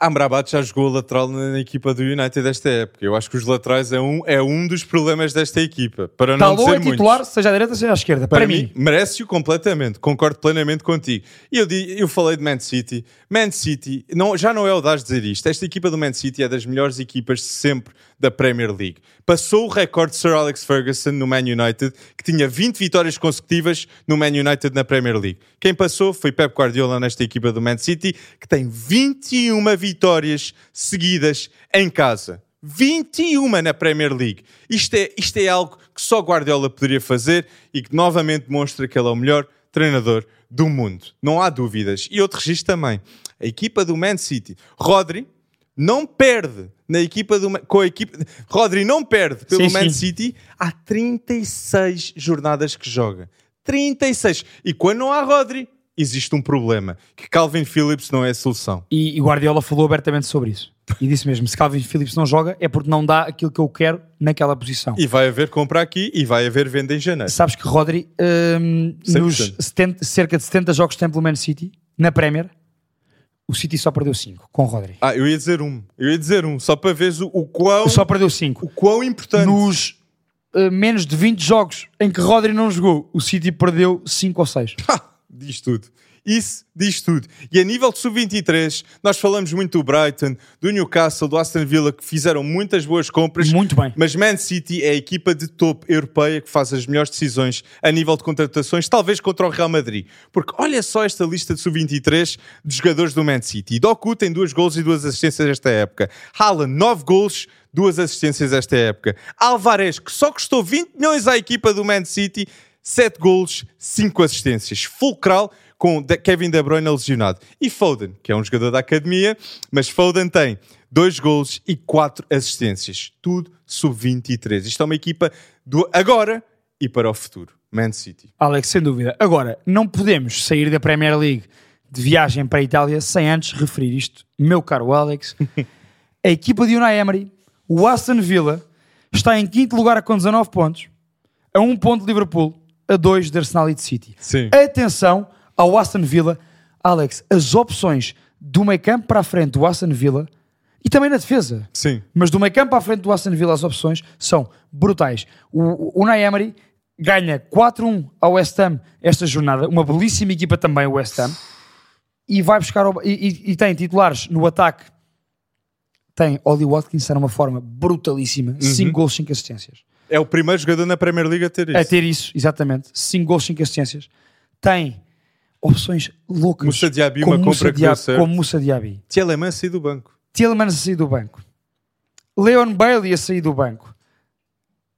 Amrabat já jogou lateral na, equipa do United desta época. Eu acho que os laterais é um, é um dos problemas desta equipa. Para não Dalot dizer é titular, muitos. seja à direita, seja à esquerda. Para, Para, mim, mim, merece-o completamente. Concordo plenamente contigo. E eu, eu falei de Man City. Man City, não, já não é audaz dizer isto. Esta equipa do Man City é das melhores equipas de sempre da Premier League. Passou o recorde de Sir Alex Ferguson no Man United, que tinha 20 vitórias consecutivas no Man United na Premier League. Quem passou foi Pep Guardiola nesta equipa do Man City, que tem 21 vitórias seguidas em casa. 21 na Premier League. Isto é, isto é algo que só Guardiola poderia fazer e que novamente demonstra que ele é o melhor treinador do mundo. Não há dúvidas. E outro registro também. A equipa do Man City. Rodri não perde na equipa do, com a equipa. Rodri não perde pelo Sim, Man sim. City há 36 jornadas que joga. 36. E quando não há Rodri, existe um problema. Que Calvin Phillips não é a solução. e, e Guardiola falou abertamente sobre isso. E disse mesmo: se Calvin Phillips não joga, é porque não dá aquilo que eu quero naquela posição. E vai haver compra aqui e vai haver venda em janeiro. Sabes que Rodri, hum, 100%. nos 70 cerca de 70 jogos que tem pelo Man City, na Premier, o City só perdeu 5 com Rodri. Ah, eu ia dizer um. Eu ia dizer um, só para veres o, o quão, Só perdeu 5. o quão importante. Nos uh, menos de 20 jogos em que Rodri não jogou, o City perdeu 5 ou 6. Ha! diz tudo. Isso diz tudo. E a nível de sub-23, nós falamos muito do Brighton, do Newcastle, do Aston Villa, que fizeram muitas boas compras. Muito bem. Mas Man City é a equipa de topo europeia que faz as melhores decisões a nível de contratações, talvez contra o Real Madrid. Porque olha só esta lista de sub-23 de jogadores do Man City. Doku tem duas gols e duas assistências esta época. Haaland, nove gols, duas assistências esta época. Alvarez, que só custou 20 milhões à equipa do Man City, 7 gols, 5 assistências. Fulcral com Kevin De Bruyne lesionado. E Foden, que é um jogador da academia, mas Foden tem 2 gols e 4 assistências. Tudo sub-23. Isto é uma equipa do agora e para o futuro. Man City. Alex, sem dúvida. Agora, não podemos sair da Premier League de viagem para a Itália sem antes referir isto, meu caro Alex. a equipa de Unai Emery, o Aston Villa, está em quinto lugar com 19 pontos, a um ponto de Liverpool, a dois de Arsenal e de City. Sim. Atenção ao Aston Villa. Alex, as opções do meio campo para a frente do Aston Villa e também na defesa. Sim. Mas do meio campo para a frente do Aston Villa as opções são brutais. O, o Unai Emery ganha 4-1 ao West Ham esta jornada, uma belíssima equipa também o West Ham, e vai buscar e, e- e tem titulares no ataque. Tem Oli Watkins está numa forma brutalíssima, 5 gols, 5 assistências. É o primeiro jogador na Premier League a ter isso. A ter isso, exatamente. 5 gols, 5 assistências. Tem opções loucas. Moussa Diaby, uma Moussa compra que deu certo. Como Moussa Diaby. Tielemans saiu do banco. Tielemans a sair do banco. Leon Bailey a sair do banco.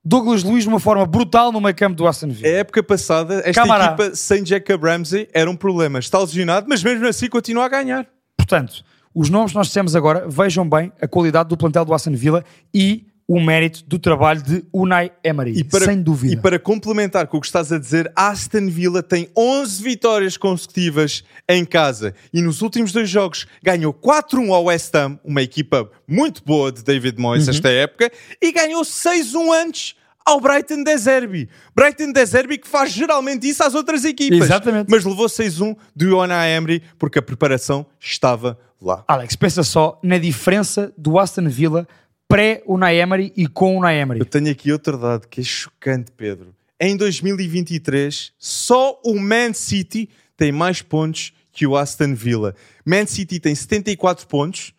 Douglas Luiz de uma forma brutal no meio campo do Aston Villa. A época passada, esta Camará. equipa sem Jacob Ramsey era um problema. Está lesionado, mas mesmo assim continua a ganhar. Portanto, os nomes que nós dissemos agora, vejam bem a qualidade do plantel do Aston Villa e o mérito do trabalho de Unai Emery, E para, sem dúvida. E para complementar com o que estás a dizer, Aston Villa tem 11 vitórias consecutivas em casa e nos últimos dois jogos ganhou 4-1 ao West Ham, uma equipa muito boa de David Moyes Uhum. esta época, e ganhou 6-1 antes ao Brighton de Zerbi. Brighton de Zerbi que faz geralmente isso às outras equipas. Exatamente. Mas levou 6-1 do Unai Emery porque a preparação estava lá. Alex, pensa só na diferença do Aston Villa pré-Unai Emery e com Unai Emery. Eu tenho aqui outro dado que é chocante, Pedro. Em 2023, só o Man City tem mais pontos que o Aston Villa. Man City tem 74 pontos,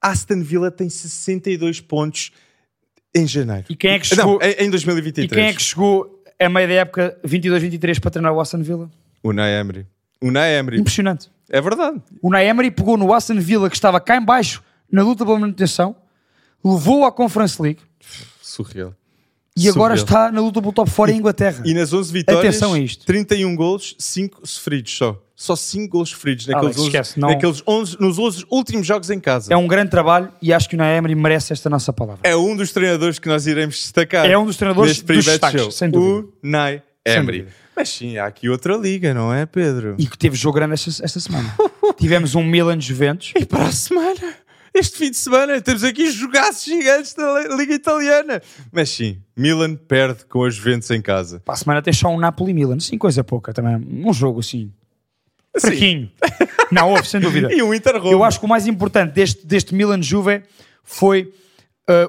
Aston Villa tem 62 pontos em janeiro. E quem é que Não, chegou, em, em 2023. e quem é que chegou a meio da época 22-23 para treinar o Aston Villa? Unai Emery. Unai Emery. Impressionante. É verdade. O Unai Emery pegou no Aston Villa que estava cá em baixo na luta pela manutenção, levou à Conference League Surreal. e agora Surreal. está na luta pelo top 4 em Inglaterra. E nas 11 vitórias, Atenção a isto. 31 golos, 5 sofridos só. Só 5 golos sofridos naqueles, Alex, 11, esquece, não- naqueles 11, nos 11 últimos jogos em casa. É um grande trabalho e acho que o Unai Emery merece esta nossa palavra. É um dos treinadores que nós iremos destacar. É um dos treinadores dos destaques, Show. sem dúvida. Unai Sem Emery. Mas sim, há aqui outra liga, não é, Pedro? E que teve jogo grande esta, esta semana. Tivemos um Milan Juventus. E para a semana, este fim de semana, temos aqui jogaços gigantes da li- Liga Italiana. Mas sim, Milan perde com os Juventus em casa. Para a semana tem só um Napoli Milan. Sim, coisa pouca também. Um jogo assim. Fraquinho. Não, houve, sem dúvida. E um Inter Roma. Eu acho que o mais importante deste, deste Milan Juve foi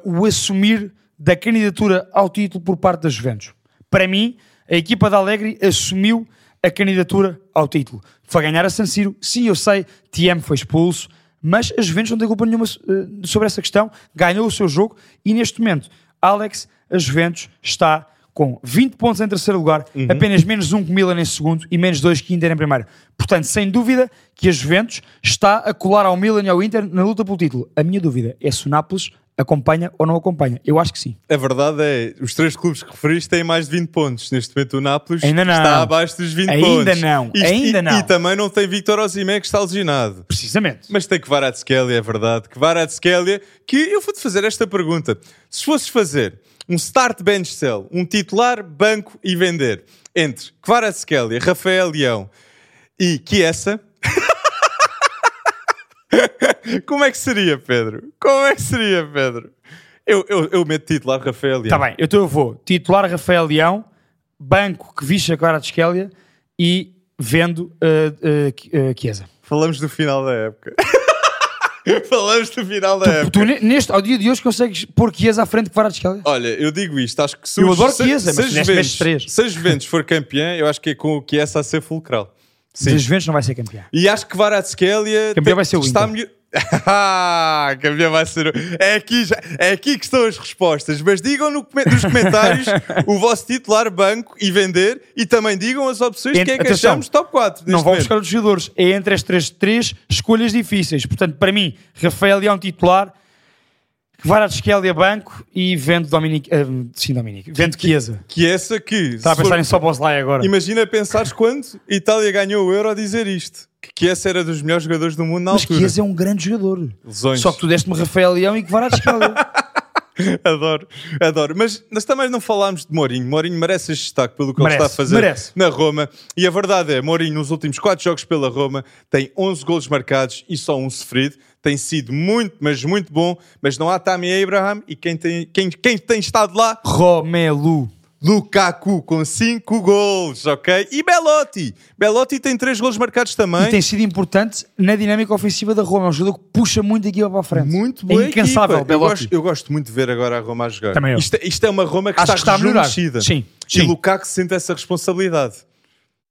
uh, o assumir da candidatura ao título por parte da Juventus. Para mim, a equipa da Alegre assumiu a candidatura ao título. Foi ganhar a San Siro. Sim, eu sei, TM foi expulso, mas a Juventus não tem culpa nenhuma uh, sobre essa questão. Ganhou o seu jogo e neste momento, Alex, a Juventus está com 20 pontos em terceiro lugar, apenas menos um que Milan em segundo e menos dois que Inter em primeiro. Portanto, sem dúvida que a Juventus está a colar ao Milan e ao Inter na luta pelo título. A minha dúvida é se o Nápoles acompanha ou não acompanha. Eu acho que sim. A verdade é, os três clubes que referiste têm mais de 20 pontos. Neste momento o Nápoles Ainda não. está abaixo dos 20 Ainda pontos. não. Isto- Ainda e, não. E também não tem Victor Osimhen que está lesionado. Precisamente. Mas tem que Kvaratskhelia, é verdade. Kvaratskhelia, que eu vou-te fazer esta pergunta. Se fosses fazer um start bench sell, um titular, banco e vender, entre Kvaratskhelia, Rafael Leão e Chiesa, como é que seria, Pedro? Como é que seria, Pedro? Eu, eu, eu meto titular Rafael Leão. Está bem, então eu vou titular Rafael Leão, banco que vixa a de Esquélia e vendo uh, uh, Chiesa. Falamos do final da época. Falamos do final da época. Tu, ne- neste, ao dia de hoje consegues pôr Chiesa à frente de Kvaratskhelia? Olha, eu digo isto, acho que se Eu adoro se, Chiesa, se mas três. se a Juventus for campeã, eu acho que é com o Chiesa a ser fulcral. Mas a Sim. Juventus não vai ser campeão. E acho que Kvaratskhelia Campeão vai ser o está Inter. melhor. Ah, campeão vai ser é, aqui já... é aqui que estão as respostas. Mas digam no nos comentários o vosso titular, banco e vender. E também digam as opções quem é que atenção, achamos top 4. Não vão buscar os jogadores. É entre as três, três escolhas difíceis. Portanto, para mim, Rafael Leão titular, Kvaratskhelia banco e vendo Dominic... ah, sim, Dominic. Vendo Chiesa. Que essa que... Estava a pensar for- em Soboslai agora. Imagina pensares quando Itália ganhou o Euro a dizer isto. Que Chiesa era dos melhores jogadores do mundo na Mas altura. Chiesa é um grande jogador. Lesões. Só que tu deste-me Rafael Leão e Kvaratskhelia. Adoro, adoro. Mas nós também não falámos de Mourinho. Mourinho merece este destaque pelo que Merece, ele está a fazer merece. na Roma. E a verdade é, Mourinho nos últimos 4 jogos pela Roma tem 11 golos marcados e só um sofrido. Tem sido muito, mas muito bom. Mas não há Tammy Abraham e quem tem, quem, quem tem estado lá? Romelu. Lukaku com 5 golos, ok? E Belotti. Belotti tem 3 golos marcados também. E tem sido importante na dinâmica ofensiva da Roma. É um jogador que puxa muito a equipa para a frente. Muito boa É incansável, equipa. Eu Belotti. gosto, eu gosto muito de ver agora a Roma a jogar. Também eu. Isto, é- isto é uma Roma que Acho está, que está a melhorar. rejuvenescida. Sim, E sim. Lukaku sente essa responsabilidade.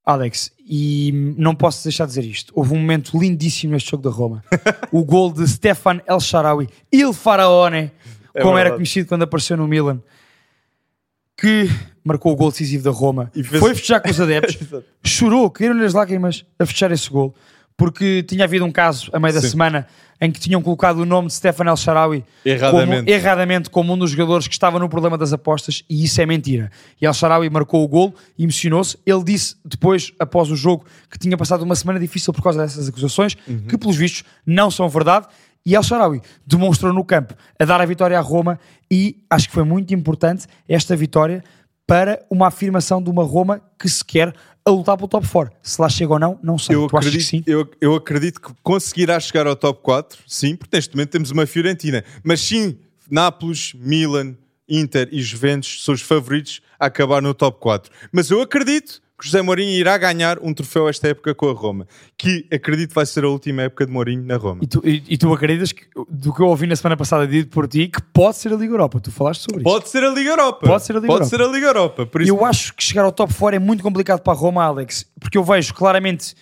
Alex, e não posso deixar de dizer isto. Houve um momento lindíssimo neste jogo da Roma. o gol de Stefan El Sharawi, Il Faraone, É como era conhecido quando apareceu no Milan. que marcou o gol decisivo da Roma, E fez- foi festejar com os adeptos, chorou, caíram-lhe as lágrimas a fechar esse gol, porque tinha havido um caso a meio da Sim. semana em que tinham colocado o nome de Stefan El Sharawi Erradamente. Como, erradamente como um dos jogadores que estava no problema das apostas e isso é mentira. E El Sharawi marcou o gol, emocionou-se. Ele disse depois, após o jogo, que tinha passado uma semana difícil por causa dessas acusações, Uhum. que pelos vistos não são verdade. E El Sharawi demonstrou no campo a dar a vitória à Roma e acho que foi muito importante esta vitória para uma afirmação de uma Roma que se quer a lutar pelo top 4. Se lá chega ou não, não sei. Eu tu achas que acredito, sim? eu, eu acredito que conseguirá chegar ao top 4, sim, porque neste momento temos uma Fiorentina. Mas sim, Nápoles, Milan, Inter e Juventus são os favoritos a acabar no top 4. Mas eu acredito que José Mourinho irá ganhar um troféu esta época com a Roma, que acredito vai ser a última época de Mourinho na Roma. E tu, e- e tu acreditas que, do que eu ouvi na semana passada dito por ti que pode ser a Liga Europa? Tu falaste sobre isso. Pode ser a Liga Europa. Pode ser a Liga Pode Europa. ser a Liga Europa. Por isso, Eu acho que chegar ao top 4 é muito complicado para a Roma, Alex, porque eu vejo claramente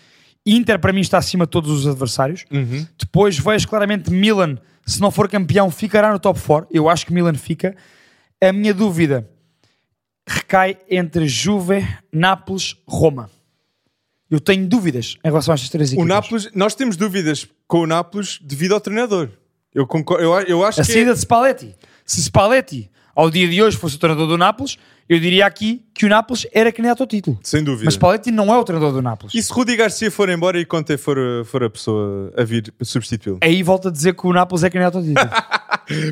Inter para mim está acima de todos os adversários. Uhum. Depois vejo claramente Milan, se não for campeão, ficará no top 4. Eu acho que Milan fica. A minha dúvida recai entre Juve, Nápoles, Roma. Eu tenho dúvidas em relação a estas três o equipas. Nápoles, nós temos dúvidas com o Nápoles devido ao treinador. Eu, concordo, eu, eu acho A que. é- saída de Spalletti. Se Spalletti, ao dia de hoje, fosse o treinador do Nápoles, eu diria aqui que o Nápoles era candidato ao título. Sem dúvida. Mas Spalletti não é o treinador do Nápoles. E se Rudi Garcia for embora e Conte for, for a pessoa a vir substituí-lo? Aí volta a dizer que o Nápoles é candidato ao título.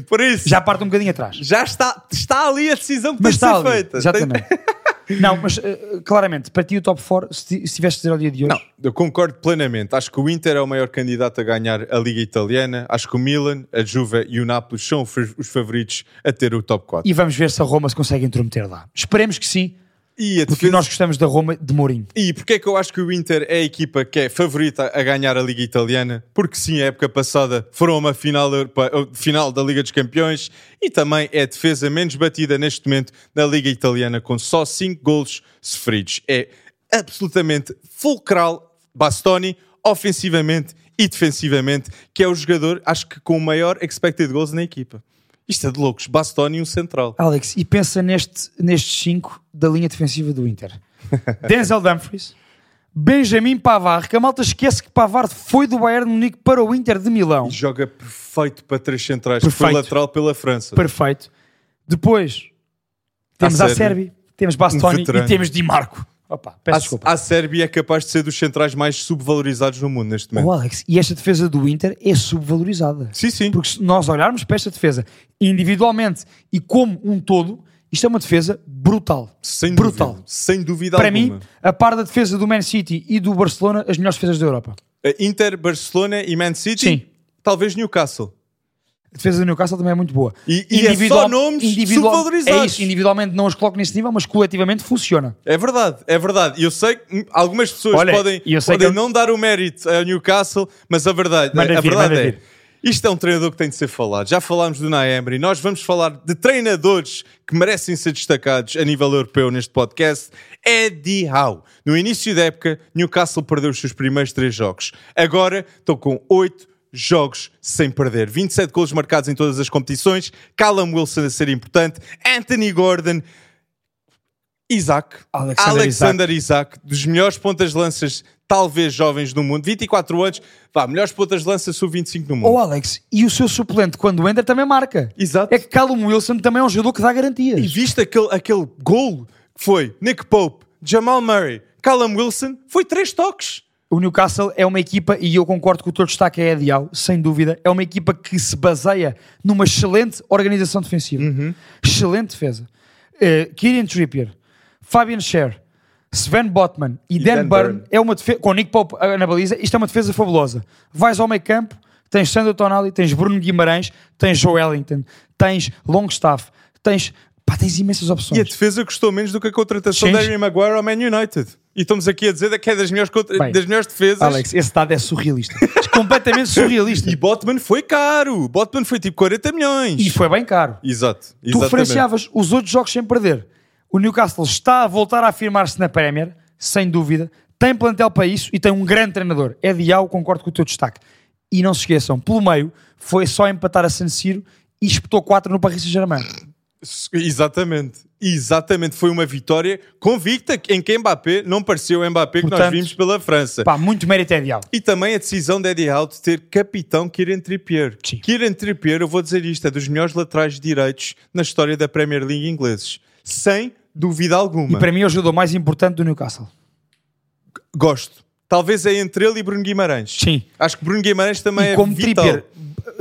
Por isso, já, Já parte um bocadinho atrás. está, está ali a decisão que Mas tem de ser ali. feita. Exatamente. Não, mas eh, claramente, para ti o top 4, se, ti- se tivesse de dizer ao dia de hoje, Não, eu concordo plenamente. Acho que o Inter é o maior candidato a ganhar a Liga Italiana. Acho que o Milan, a Juve e o Nápoles são os os favoritos a ter o top 4. e vamos ver se a Roma se consegue intrometer lá. Esperemos que sim, E, porque defesa- nós gostamos da Roma de Mourinho. E porquê é que eu acho que o Inter é a equipa que é favorita a ganhar a Liga Italiana? Porque sim, a época passada foram uma final, uh, final da Liga dos Campeões e também é a defesa menos batida neste momento na Liga Italiana com só 5 golos sofridos. É absolutamente fulcral Bastoni, ofensivamente e defensivamente, que é o jogador, acho que com o maior expected goals na equipa. Isto é de loucos. Bastoni, um central. Alex, e pensa neste, nestes 5 da linha defensiva do Inter: Denzel Dumfries, Benjamin Pavard, que a malta esquece que Pavard foi do Bayern de Munique para o Inter de Milão. E joga perfeito para três centrais, Perfeito. lateral pela França. Perfeito. Depois temos a Sérvia. Temos Bastoni Um e temos Di Marco. Opa, peço A, desculpa. a Sérvia é capaz de ser dos centrais mais subvalorizados no mundo neste momento. Oh, Alex, e esta defesa do Inter é subvalorizada. Sim, sim. Porque se nós olharmos para esta defesa individualmente e como um todo, isto é uma defesa brutal. Sem brutal. dúvida. Sem dúvida Para alguma. mim, a par da defesa do Man City e do Barcelona, as melhores defesas da Europa. A Inter, Barcelona e Man City, Sim. talvez Newcastle. A defesa do Newcastle também é muito boa. E- e é só nomes subvalorizados. É isso, individualmente não os coloco nesse nível, mas coletivamente funciona. É verdade, é verdade. E eu sei que algumas pessoas Olha, podem, eu sei podem eu- não dar o mérito ao Newcastle, mas a verdade, Manda a vir, verdade é. vir. Isto é um treinador que tem de ser falado. Já falámos do Naemri, nós vamos falar de treinadores que merecem ser destacados a nível europeu neste podcast. Eddie Howe. No início da época, Newcastle perdeu os seus primeiros três jogos. Agora estão com oito jogos sem perder. 27 golos marcados em todas as competições. Callum Wilson a ser importante. Anthony Gordon. Isaac. Alexander Alexander Isaac. Dos melhores pontas de lanças, talvez jovens do mundo. 24 anos. Vá, melhores pontas de lança sub-25 no mundo. Oh, Alex, e o seu suplente, quando entra, também marca. Exato. É que Callum Wilson também é um jogador que dá garantias. E viste aquele, aquele gol que foi Nick Pope, Jamal Murray, Callum Wilson? Foi três toques. O Newcastle é uma equipa, e eu concordo que o teu destaque é ideal, sem dúvida, é uma equipa que se baseia numa excelente organização defensiva. Uhum. Excelente defesa. Uh, Kieran Trippier, Fabian Scher, Sven Botman e, Dan, Dan Burn, Burn. é uma defesa, com Nick Pope na baliza, isto é uma defesa fabulosa. Vais ao meio campo, tens Sandro Tonali, tens Bruno Guimarães, tens Joe Ellington, tens Longstaff, tens, pá, tens imensas E a opções. defesa custou menos do que a contratação de Harry Maguire ao Man United. E estamos aqui a dizer que é das melhores, contra- Bem, das melhores defesas. Alex, esse dado é surrealista. completamente surrealista. E Botman foi caro. Botman foi tipo 40 milhões. E foi bem caro. Exato. Tu exatamente. referenciavas os outros jogos sem perder. O Newcastle está a voltar a afirmar-se na Premier, sem dúvida. Tem plantel para isso e tem um grande treinador. É Diao, concordo com o teu destaque. E não se esqueçam, pelo meio, foi só empatar a San Siro e espetou 4 no Paris Saint-Germain. Exatamente, exatamente. Foi uma vitória convicta em que Mbappé não pareceu o Mbappé que nós Portanto, vimos pela França. Pá, muito mérito é ideal. E também a decisão de Eddie Howe de ter capitão Kieran Trippier. Sim. Kieran Trippier, eu vou dizer isto, é dos melhores laterais direitos na história da Premier League ingleses. Sem dúvida alguma. E para mim é o jogador mais importante do Newcastle. Gosto. Talvez é entre ele e Bruno Guimarães. Sim. Acho que Bruno Guimarães também e é como vital. Trippier,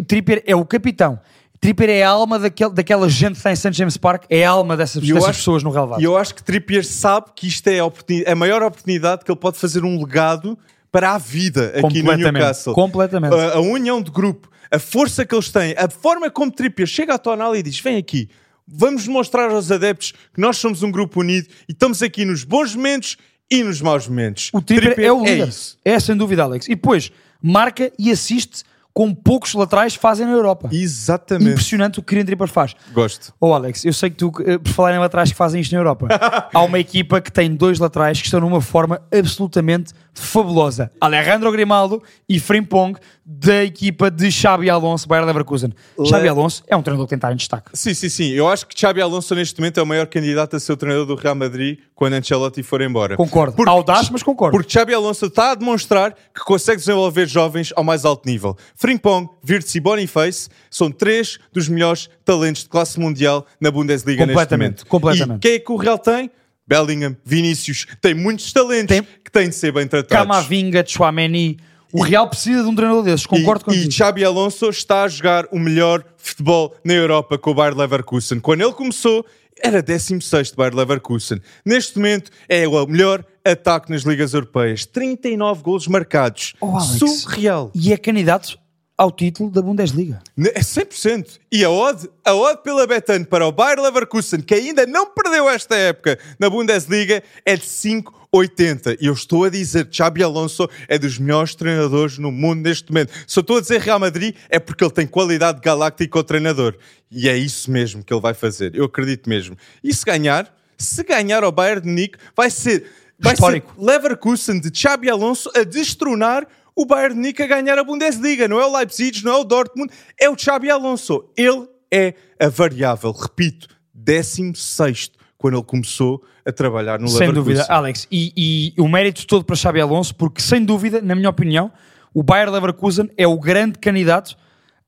Trippier é o capitão. Trippier é a alma daquele, daquela gente que está em St. James Park, é a alma dessas, dessas acho- pessoas no relevado. E eu acho que Trippier sabe que isto é a, a maior oportunidade que ele pode fazer um legado para a vida aqui no Newcastle. completamente. A, a união de grupo, a força que eles têm, a forma como Trippier chega à tonal e diz: Vem aqui, vamos mostrar aos adeptos que nós somos um grupo unido e estamos aqui nos bons momentos e nos maus momentos. O Trippier, é o líder. isso. É, sem dúvida, Alex. E depois, marca e assiste como poucos laterais fazem na Europa. Exatamente. Impressionante o que Kieran Trippier faz. Gosto. Oh Alex, eu sei que tu, eh, por falarem em laterais que fazem isto na Europa, há uma equipa que tem dois laterais que estão numa forma absolutamente fabulosa. Alejandro Grimaldo e Frimpong da equipa de Xabi Alonso, Bayer Leverkusen. Xabi Alonso é um treinador que tem estar em destaque. Sim, sim, sim. Eu acho que Xabi Alonso neste momento é o maior candidato a ser o treinador do Real Madrid quando Ancelotti for embora. Concordo. Porque- Audaz, mas concordo. Porque Xabi Alonso está a demonstrar que consegue desenvolver jovens ao mais alto nível. Frimpong, Wirtz e Boniface são três dos melhores talentos de classe mundial na Bundesliga neste Completamente, momento. completamente. E quem é que o Real tem? Bellingham, Vinícius, tem muitos talentos Tem- que têm de ser bem tratados. Camavinga, Chouameni. O Real precisa de um treinador desses, concordo contigo. E Xabi Alonso está a jogar o melhor futebol na Europa com o Bayer Leverkusen. Quando ele começou, era 16º Bayer Leverkusen. Neste momento, é o melhor ataque nas ligas europeias. 39 golos marcados. Oh, Alex. Surreal. E é candidato ao título da Bundesliga. É 100%. E a odd, a odd pela Betan para o Bayer Leverkusen, que ainda não perdeu esta época na Bundesliga, é de 5,80. E eu estou a dizer que Xabi Alonso é dos melhores treinadores no mundo neste momento. Se eu estou a dizer Real Madrid, é porque ele tem qualidade galáctica ao treinador. E é isso mesmo que ele vai fazer. Eu acredito mesmo. E se ganhar, se ganhar ao Bayern de Munique, vai ser... Vai ser Histórico. Leverkusen de Xabi Alonso a destronar o Bayern de Munique a ganhar a Bundesliga. Não é o Leipzig, não é o Dortmund, é o Xabi Alonso. Ele é a variável, repito, 16 quando ele começou a trabalhar no Sem Leverkusen. dúvida, Alex. E, e o mérito todo para Xabi Alonso, porque sem dúvida, na minha opinião, o Bayer Leverkusen é o grande candidato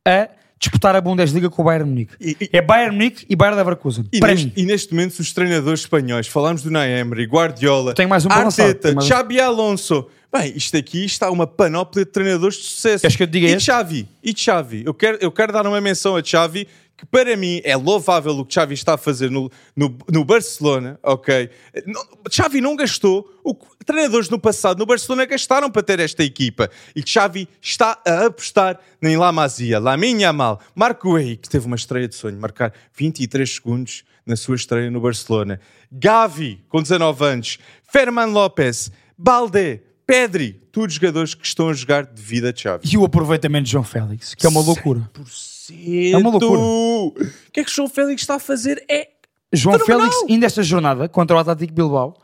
a disputar a Bundesliga com o Bayern Munique. E- e- é Bayern Munique e Bayer Leverkusen. E para neste, mim. e neste momento, os treinadores espanhóis, falámos do Naemri, Guardiola, Tem mais um Arteta, mais. Xabi Alonso. Bem, isto aqui está uma panóplia de treinadores de sucesso. Queres que eu te diga e este? Xavi, e Xavi. Eu quero, eu quero dar uma menção a Xavi, que para mim é louvável o que Xavi está a fazer no, no, no Barcelona, ok? Não, Xavi não gastou o que treinadores no passado no Barcelona gastaram para ter esta equipa. E Xavi está a apostar em La Masia, Lamine Yamal, Marco Ei, que teve uma estreia de sonho, marcar 23 segundos na sua estreia no Barcelona. Gavi, com 19 anos. Ferman Lopes, Balde, Pedri, todos jogadores que estão a jogar devido a Xavi. E o aproveitamento de João Félix, que é uma loucura. É uma loucura. O que é que o João Félix está a fazer? É João Fenomenal. Félix, ainda esta jornada contra o Atlético Bilbao,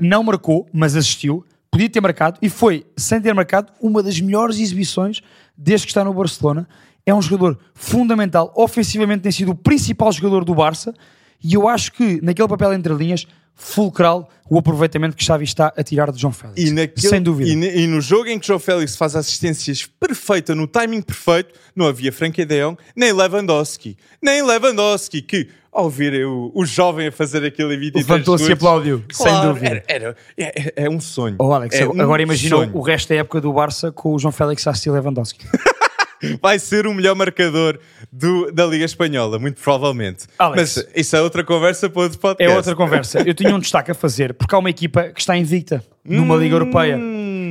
não marcou, mas assistiu, podia ter marcado e foi, sem ter marcado, uma das melhores exibições desde que está no Barcelona. É um jogador fundamental, ofensivamente tem sido o principal jogador do Barça e eu acho que naquele papel entre linhas, fulcral o aproveitamento que Xavi está a tirar de João Félix. E, naquele- sem dúvida. E, ne- e no jogo em que João Félix faz assistências perfeitas, no timing perfeito, não havia Frankie de Jong, nem Lewandowski. Nem Lewandowski, que ao ver o, o jovem a fazer em 23 Levantou-se e aplaudiu, sem Claro, dúvida. Era, era- é, é- é um sonho. Oh, Alex, É agora um imagina o resto da época do Barça com o João Félix a assistir Lewandowski. Vai ser o melhor marcador do- da Liga Espanhola, muito provavelmente. Alex. Mas isso é outra conversa para outro É podcast. outra conversa. Eu tinha um destaque a fazer, porque há uma equipa que está invicta numa Liga Europeia.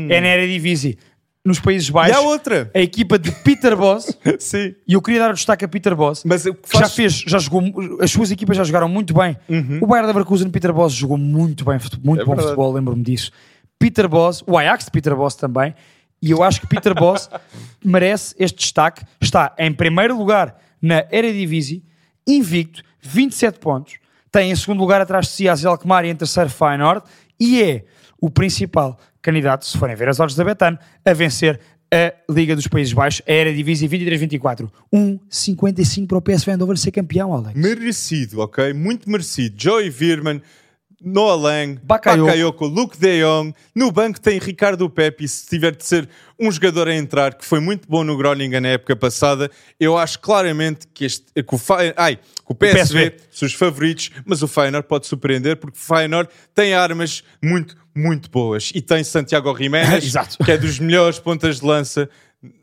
É na Eredivisie. Nos Países E Baixos. há outra. A equipa de Peter Boss. Sim. E eu queria dar o destaque a Peter Boss. Mas o que que já faz- fez, já jogou, as suas equipas já jogaram muito bem. O Bayern Leverkusen, Peter Boss, jogou muito bem, muito É bom verdade. futebol, lembro-me disso. Peter Boss, o Ajax de Peter Boss também. E eu acho que Peter Boss merece este destaque. Está em primeiro lugar na Eredivisie, invicto, 27 pontos. Tem em segundo lugar atrás de si AZ Alkmaar e em terceiro Feyenoord. E é o principal candidato, se forem ver as odds da Betano, a vencer a Liga dos Países Baixos, a Eredivisie 23-24. 1,55 para o PSV Eindhoven ser campeão, Alex. Merecido, ok? Muito merecido. Joey Virman, Noah Lang, Bakayoko. Bakayoko, Luke De Jong. No banco tem Ricardo Pepe, se tiver de ser um jogador a entrar, que foi muito bom no Groningen na época passada. Eu acho claramente que, este, que, o, ai, que o PSV, PSV. são os favoritos, mas o Feyenoord pode surpreender, porque o Feyenoord tem armas muito, muito boas. E tem Santiago Jiménez, que é dos melhores pontas de lança,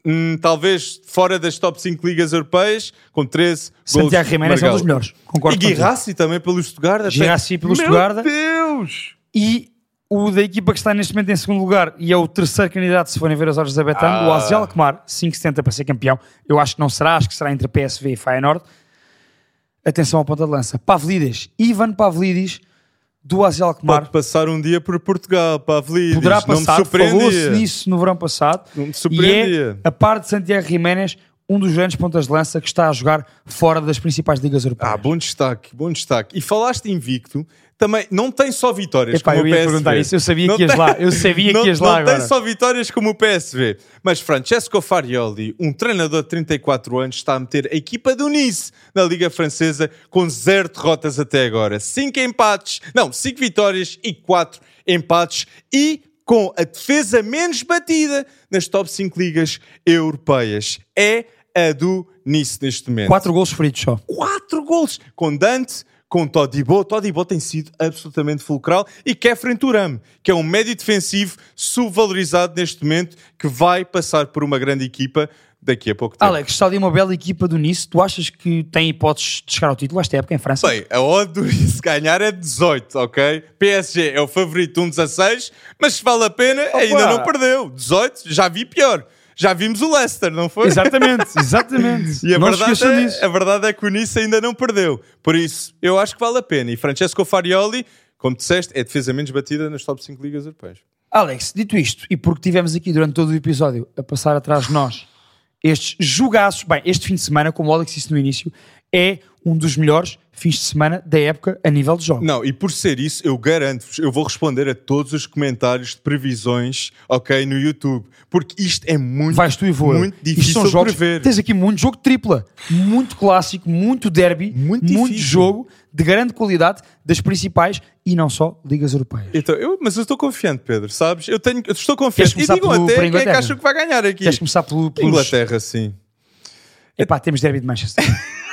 hum, talvez fora das top 5 ligas europeias, com 13 Santiago Jiménez é um dos melhores. Concordo E. Guirassi também pelo Stuttgart. até. Guirassi pelo Meu Stuttgart. Deus! E o da equipa que está neste momento em segundo lugar e é o terceiro candidato, se forem ver as horas da Betano, Ah. o Azel Alkmaar, 5,70 para ser campeão. Eu acho que não será, acho que será entre PSV e Feyenoord. Atenção à ponta de lança. Pavlidis, Ivan Pavlidis, do Azel Alkmaar. Pode passar um dia por Portugal, Pavlidis. Poderá passar, falou-se nisso no verão passado. Não me E é, a par de Santiago Jiménez, um dos grandes pontas de lança que está a jogar fora das principais ligas europeias. Ah, bom destaque, bom destaque. E falaste invicto, também não tem só vitórias Epá, como eu o PSV. perguntar isso, eu sabia Não que ias tem- lá, eu sabia não, que ias não lá tem agora. só vitórias como o PSV. Mas Francesco Farioli, um treinador de 34 anos, está a meter a equipa do Nice na Liga Francesa com zero derrotas até agora. Cinco empates, não, cinco vitórias e quatro empates e com a defesa menos batida nas top 5 ligas europeias. É a do Nice neste momento Quatro gols feridos só. quatro gols com Dante, com Todibo. Todibo tem sido absolutamente fulcral e Kefren Turam, que é um médio defensivo subvalorizado neste momento, que vai passar por uma grande equipa daqui a pouco tempo. Alex, está ali uma bela equipa do Nice. Tu achas que tem hipóteses de chegar ao título esta época em França? Bem, a odd do Nice ganhar é 18, ok? PSG é o favorito, um 16, mas se vale a pena, ainda não perdeu. 18, já vi pior. Já vimos o Leicester, não foi? Exatamente, exatamente. E a verdade, é, disso. a verdade é que o Nice ainda não perdeu. Por isso, eu acho que vale a pena. E Francesco Farioli, como disseste, é defesa menos batida nas top 5 ligas europeias. Alex, dito isto, e porque tivemos aqui durante todo o episódio a passar atrás de nós estes jogaços, bem, este fim de semana, como o Alex disse no início, é um dos melhores fins de semana da época a nível de jogos. Não, e por ser isso, eu garanto-vos, eu vou responder a todos os comentários de previsões, ok, no YouTube. Porque isto é muito, Vais tu e vou muito Isto difícil são de jogos, prever. Tens aqui muito jogo tripla, muito clássico, muito derby, Muito muito, jogo de grande qualidade das principais e não só ligas europeias. Então, eu, mas eu estou confiante, Pedro, sabes? Eu, tenho, eu estou confiante. E digam até quem é que acham que vai ganhar aqui. Queres começar pelo, pelos... Inglaterra, sim. Epá, temos derby de Manchester.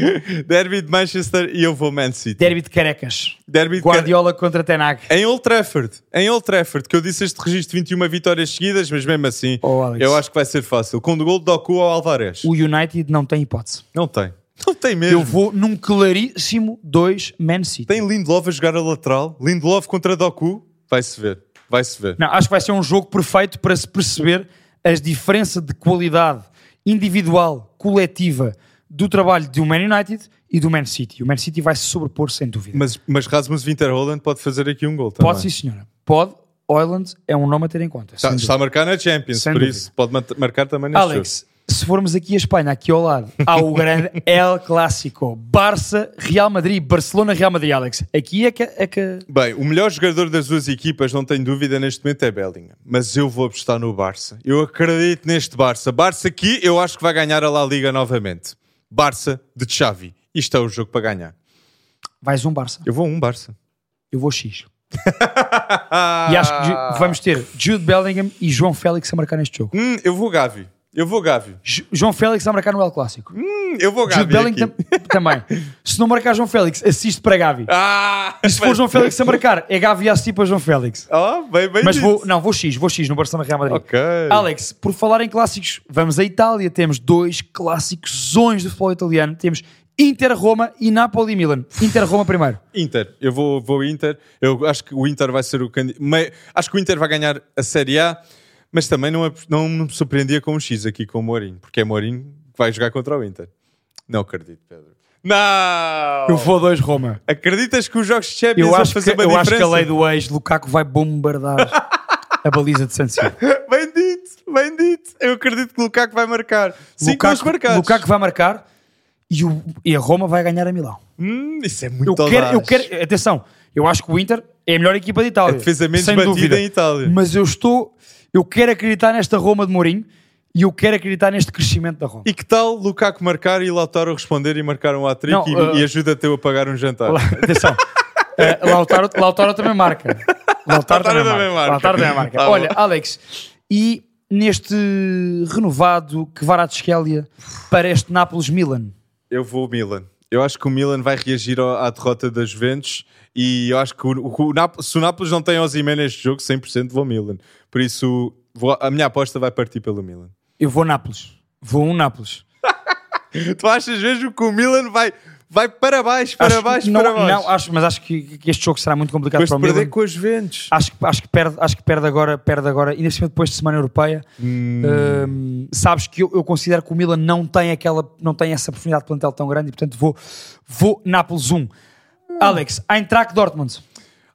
Derby de Manchester e eu vou Man City. derby de Carecas. Derby de Guardiola contra Tenag. Em Old Trafford, em Old Trafford, que eu disse este registro de 21 vitórias seguidas, mas mesmo assim, Oh, eu acho que vai ser fácil. Com o gol de Doku ao Alvarez. O United não tem hipótese. Não tem. Não tem mesmo. Eu vou num claríssimo 2 Man City. Tem Lindelof a jogar a lateral. Lindelof contra Doku. Vai-se ver. Vai-se ver. Não, acho que vai ser um jogo perfeito para se perceber as diferenças de qualidade individual, coletiva do trabalho do Man United e do Man City. O Man City vai se sobrepor sem dúvida. Mas, mas Rasmus Winterholland pode fazer aqui um gol também. Pode sim, senhora. Pode. Oiland é um nome a ter em conta. Está, sem está a marcar na Champions, Sem por dúvida. isso pode marcar também neste Alex, se formos aqui a Espanha, aqui ao lado, há o grande El Clássico. Barça, Real Madrid, Barcelona, Real Madrid, Alex. Aqui é que... É que... jogo. Bem, o melhor jogador das duas equipas, não tenho dúvida, neste momento é Bellingham. Mas eu vou apostar no Barça. Eu acredito neste Barça. Barça aqui, eu acho que vai ganhar a La Liga novamente. Barça de Xavi. Isto é o jogo para ganhar. Vais um Barça. Eu vou um Barça. Eu vou X. E acho que vamos ter Jude Bellingham e João Félix a marcar neste jogo. Hum, eu vou Gavi. Eu vou Gavi. Ju- João Félix a marcar no El Clássico. Hum, eu vou Jude Bellingham aqui. tam- também. Se não marcar João Félix, assiste para Gavi. Ah! E se for João Félix a marcar, é Gavi a assistir para João Félix. Oh, bem, bem Mas dito. vou, não, vou X, vou X no Barcelona Real Madrid. Ok. Alex, por falar em clássicos, vamos à Itália. Temos dois clássicos zões do futebol italiano. Temos Inter-Roma e Napoli-Milan. Inter-Roma primeiro. Inter, eu vou, vou Inter. Eu acho que o Inter vai ser o candidato. Acho que o Inter vai ganhar a Série A, mas também não, não me surpreendia com o X aqui com o Mourinho, porque é Mourinho que vai jogar contra o Inter. Não acredito, Pedro. Não! Eu vou dois Roma. Acreditas que os jogos de Champions Eu vão acho, que, fazer uma eu acho diferença? que a lei do ex, Lukaku vai bombardar a baliza de San Siro. Bem dito, bem dito. Eu acredito que o Lukaku vai marcar. Cinco gols marcados. Lukaku vai marcar e, o- e a Roma vai ganhar a Milão. Hum, isso é Eu muito quero, eu quero, atenção, eu acho que o Inter é a melhor equipa de Itália. A defesa menos batida dúvida. em Itália. Mas eu estou, Eu quero acreditar nesta Roma de Mourinho e eu quero acreditar neste crescimento da Roma. E que tal Lukaku marcar e Lautaro responder e marcar um hat-trick Não, e, uh, e ajuda-te a pagar um jantar? Atenção. Uh, Lautaro, Lautaro também marca. Lautaro, também, marca. Lautaro também marca. Tá bom. Olha, Alex, e neste renovado Kvaratskhelia para este Nápoles-Milan? Eu vou Milan. Eu acho que o Milan vai reagir à derrota das Juventus e eu acho que o, o, o se o Nápoles não tem Osimhen neste jogo, 100% vou Milan. Por isso, vou- a minha aposta vai partir pelo Milan. Eu vou Nápoles. Vou um Nápoles. Tu achas mesmo que o Milan vai, vai para baixo, para Acho- baixo, não, para baixo? Não, acho, mas acho que, que este jogo será muito complicado Depois para o perder Milan. com as Juventus. Acho, que- acho, que perde, acho que perde agora, perde agora, ainda cima depois de semana europeia. Hum. Hum, sabes que eu, eu considero que o Milan não tem aquela, não tem essa oportunidade de plantel tão grande e portanto vou, vou Nápoles 1. Alex, Eintracht Dortmund.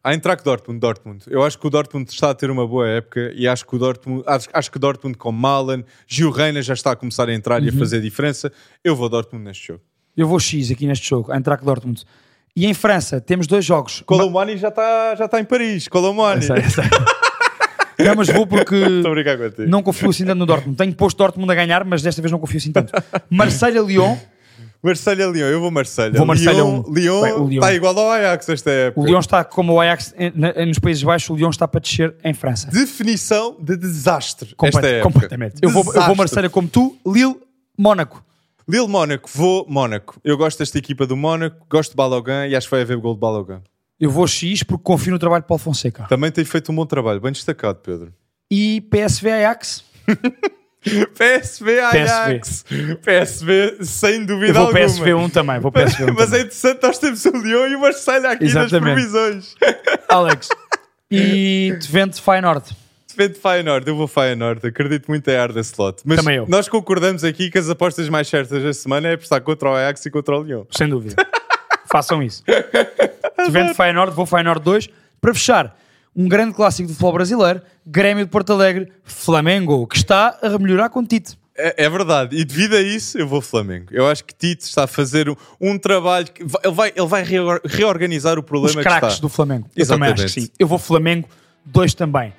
Eintracht Dortmund, Dortmund. Eu acho que o Dortmund está a ter uma boa época e acho que o Dortmund, acho, acho que o Dortmund com Malan, Gil Reina já está a começar a entrar Uhum. e a fazer diferença. Eu vou Dortmund neste jogo. Eu vou X aqui neste jogo, Eintracht Dortmund. E em França temos dois jogos. Colomani já está já está em Paris. Colomani. Sei, sei. Não, mas vou porque não confio assim tanto no Dortmund. Tenho posto Dortmund a ganhar, mas desta vez não confio assim tanto. Marselha-Lyon. Marselha Lyon, eu vou Marselha. Vou Marselha Lyon, um. Lyon, Bem, o Lyon. está igual ao Ajax esta época. O Lyon está como o Ajax nos Países Baixos, o Lyon está para descer em França. Definição de desastre Complet- esta época. completamente. Eu vou, eu vou Desastre. Marselha como tu, Lille, Mónaco. Lille Mónaco, vou Mónaco. Eu gosto desta equipa do Mónaco, gosto de Balogan e acho que vai haver gol de Balogan. Eu vou X porque confio no trabalho de Paulo Fonseca. Também tem feito um bom trabalho, bem destacado, Pedro. E PSV Ajax. PSV Ajax. PSV, sem Eu dúvida vou alguma. PSV 1 também. Vou PSV 1 Mas é também. interessante, nós temos o Lyon e o Marselha aqui Exatamente. nas previsões. Alex. E Twente Feyenoord. Depende de Feyenoord, eu vou Feyenoord. Acredito muito em ar desse slot. Mas Também eu. nós concordamos aqui que as apostas mais certas da semana é apostar contra o Ajax e contra o Lyon. Sem dúvida. Façam isso. Twente Feyenoord, vou Feyenoord 2. Para fechar, um grande clássico do futebol brasileiro, Grêmio de Porto Alegre, Flamengo, que está a melhorar com Tite. É, é verdade, e devido a isso eu vou Flamengo. Eu acho que Tite está a fazer um, um trabalho que vai- ele vai, ele vai reor- reorganizar o Os problema que craques está. do Flamengo. Eu também acho que Exatamente. sim. Eu vou Flamengo 2 também.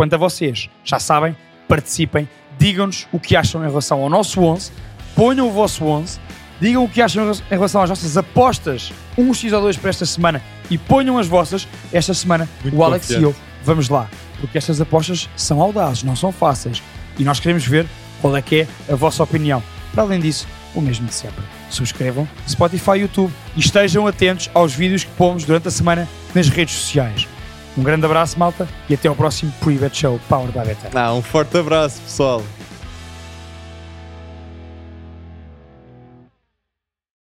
Quanto a vocês, já sabem, participem, digam-nos o que acham em relação ao nosso 11, ponham o vosso 11, digam o que acham em relação às nossas apostas 1x ou 2 para esta semana e ponham as vossas. Esta semana, Muito o Alex confiante. e eu vamos lá, porque estas apostas são audazes, não são fáceis e nós queremos ver qual é que é a vossa opinião. Para além disso, o mesmo de sempre. Subscrevam Spotify e YouTube e estejam atentos aos vídeos que pomos durante a semana nas redes sociais. Um grande abraço, malta, e até ao próximo Pre-Bet Show Powered by Better. Ah, um forte abraço, pessoal.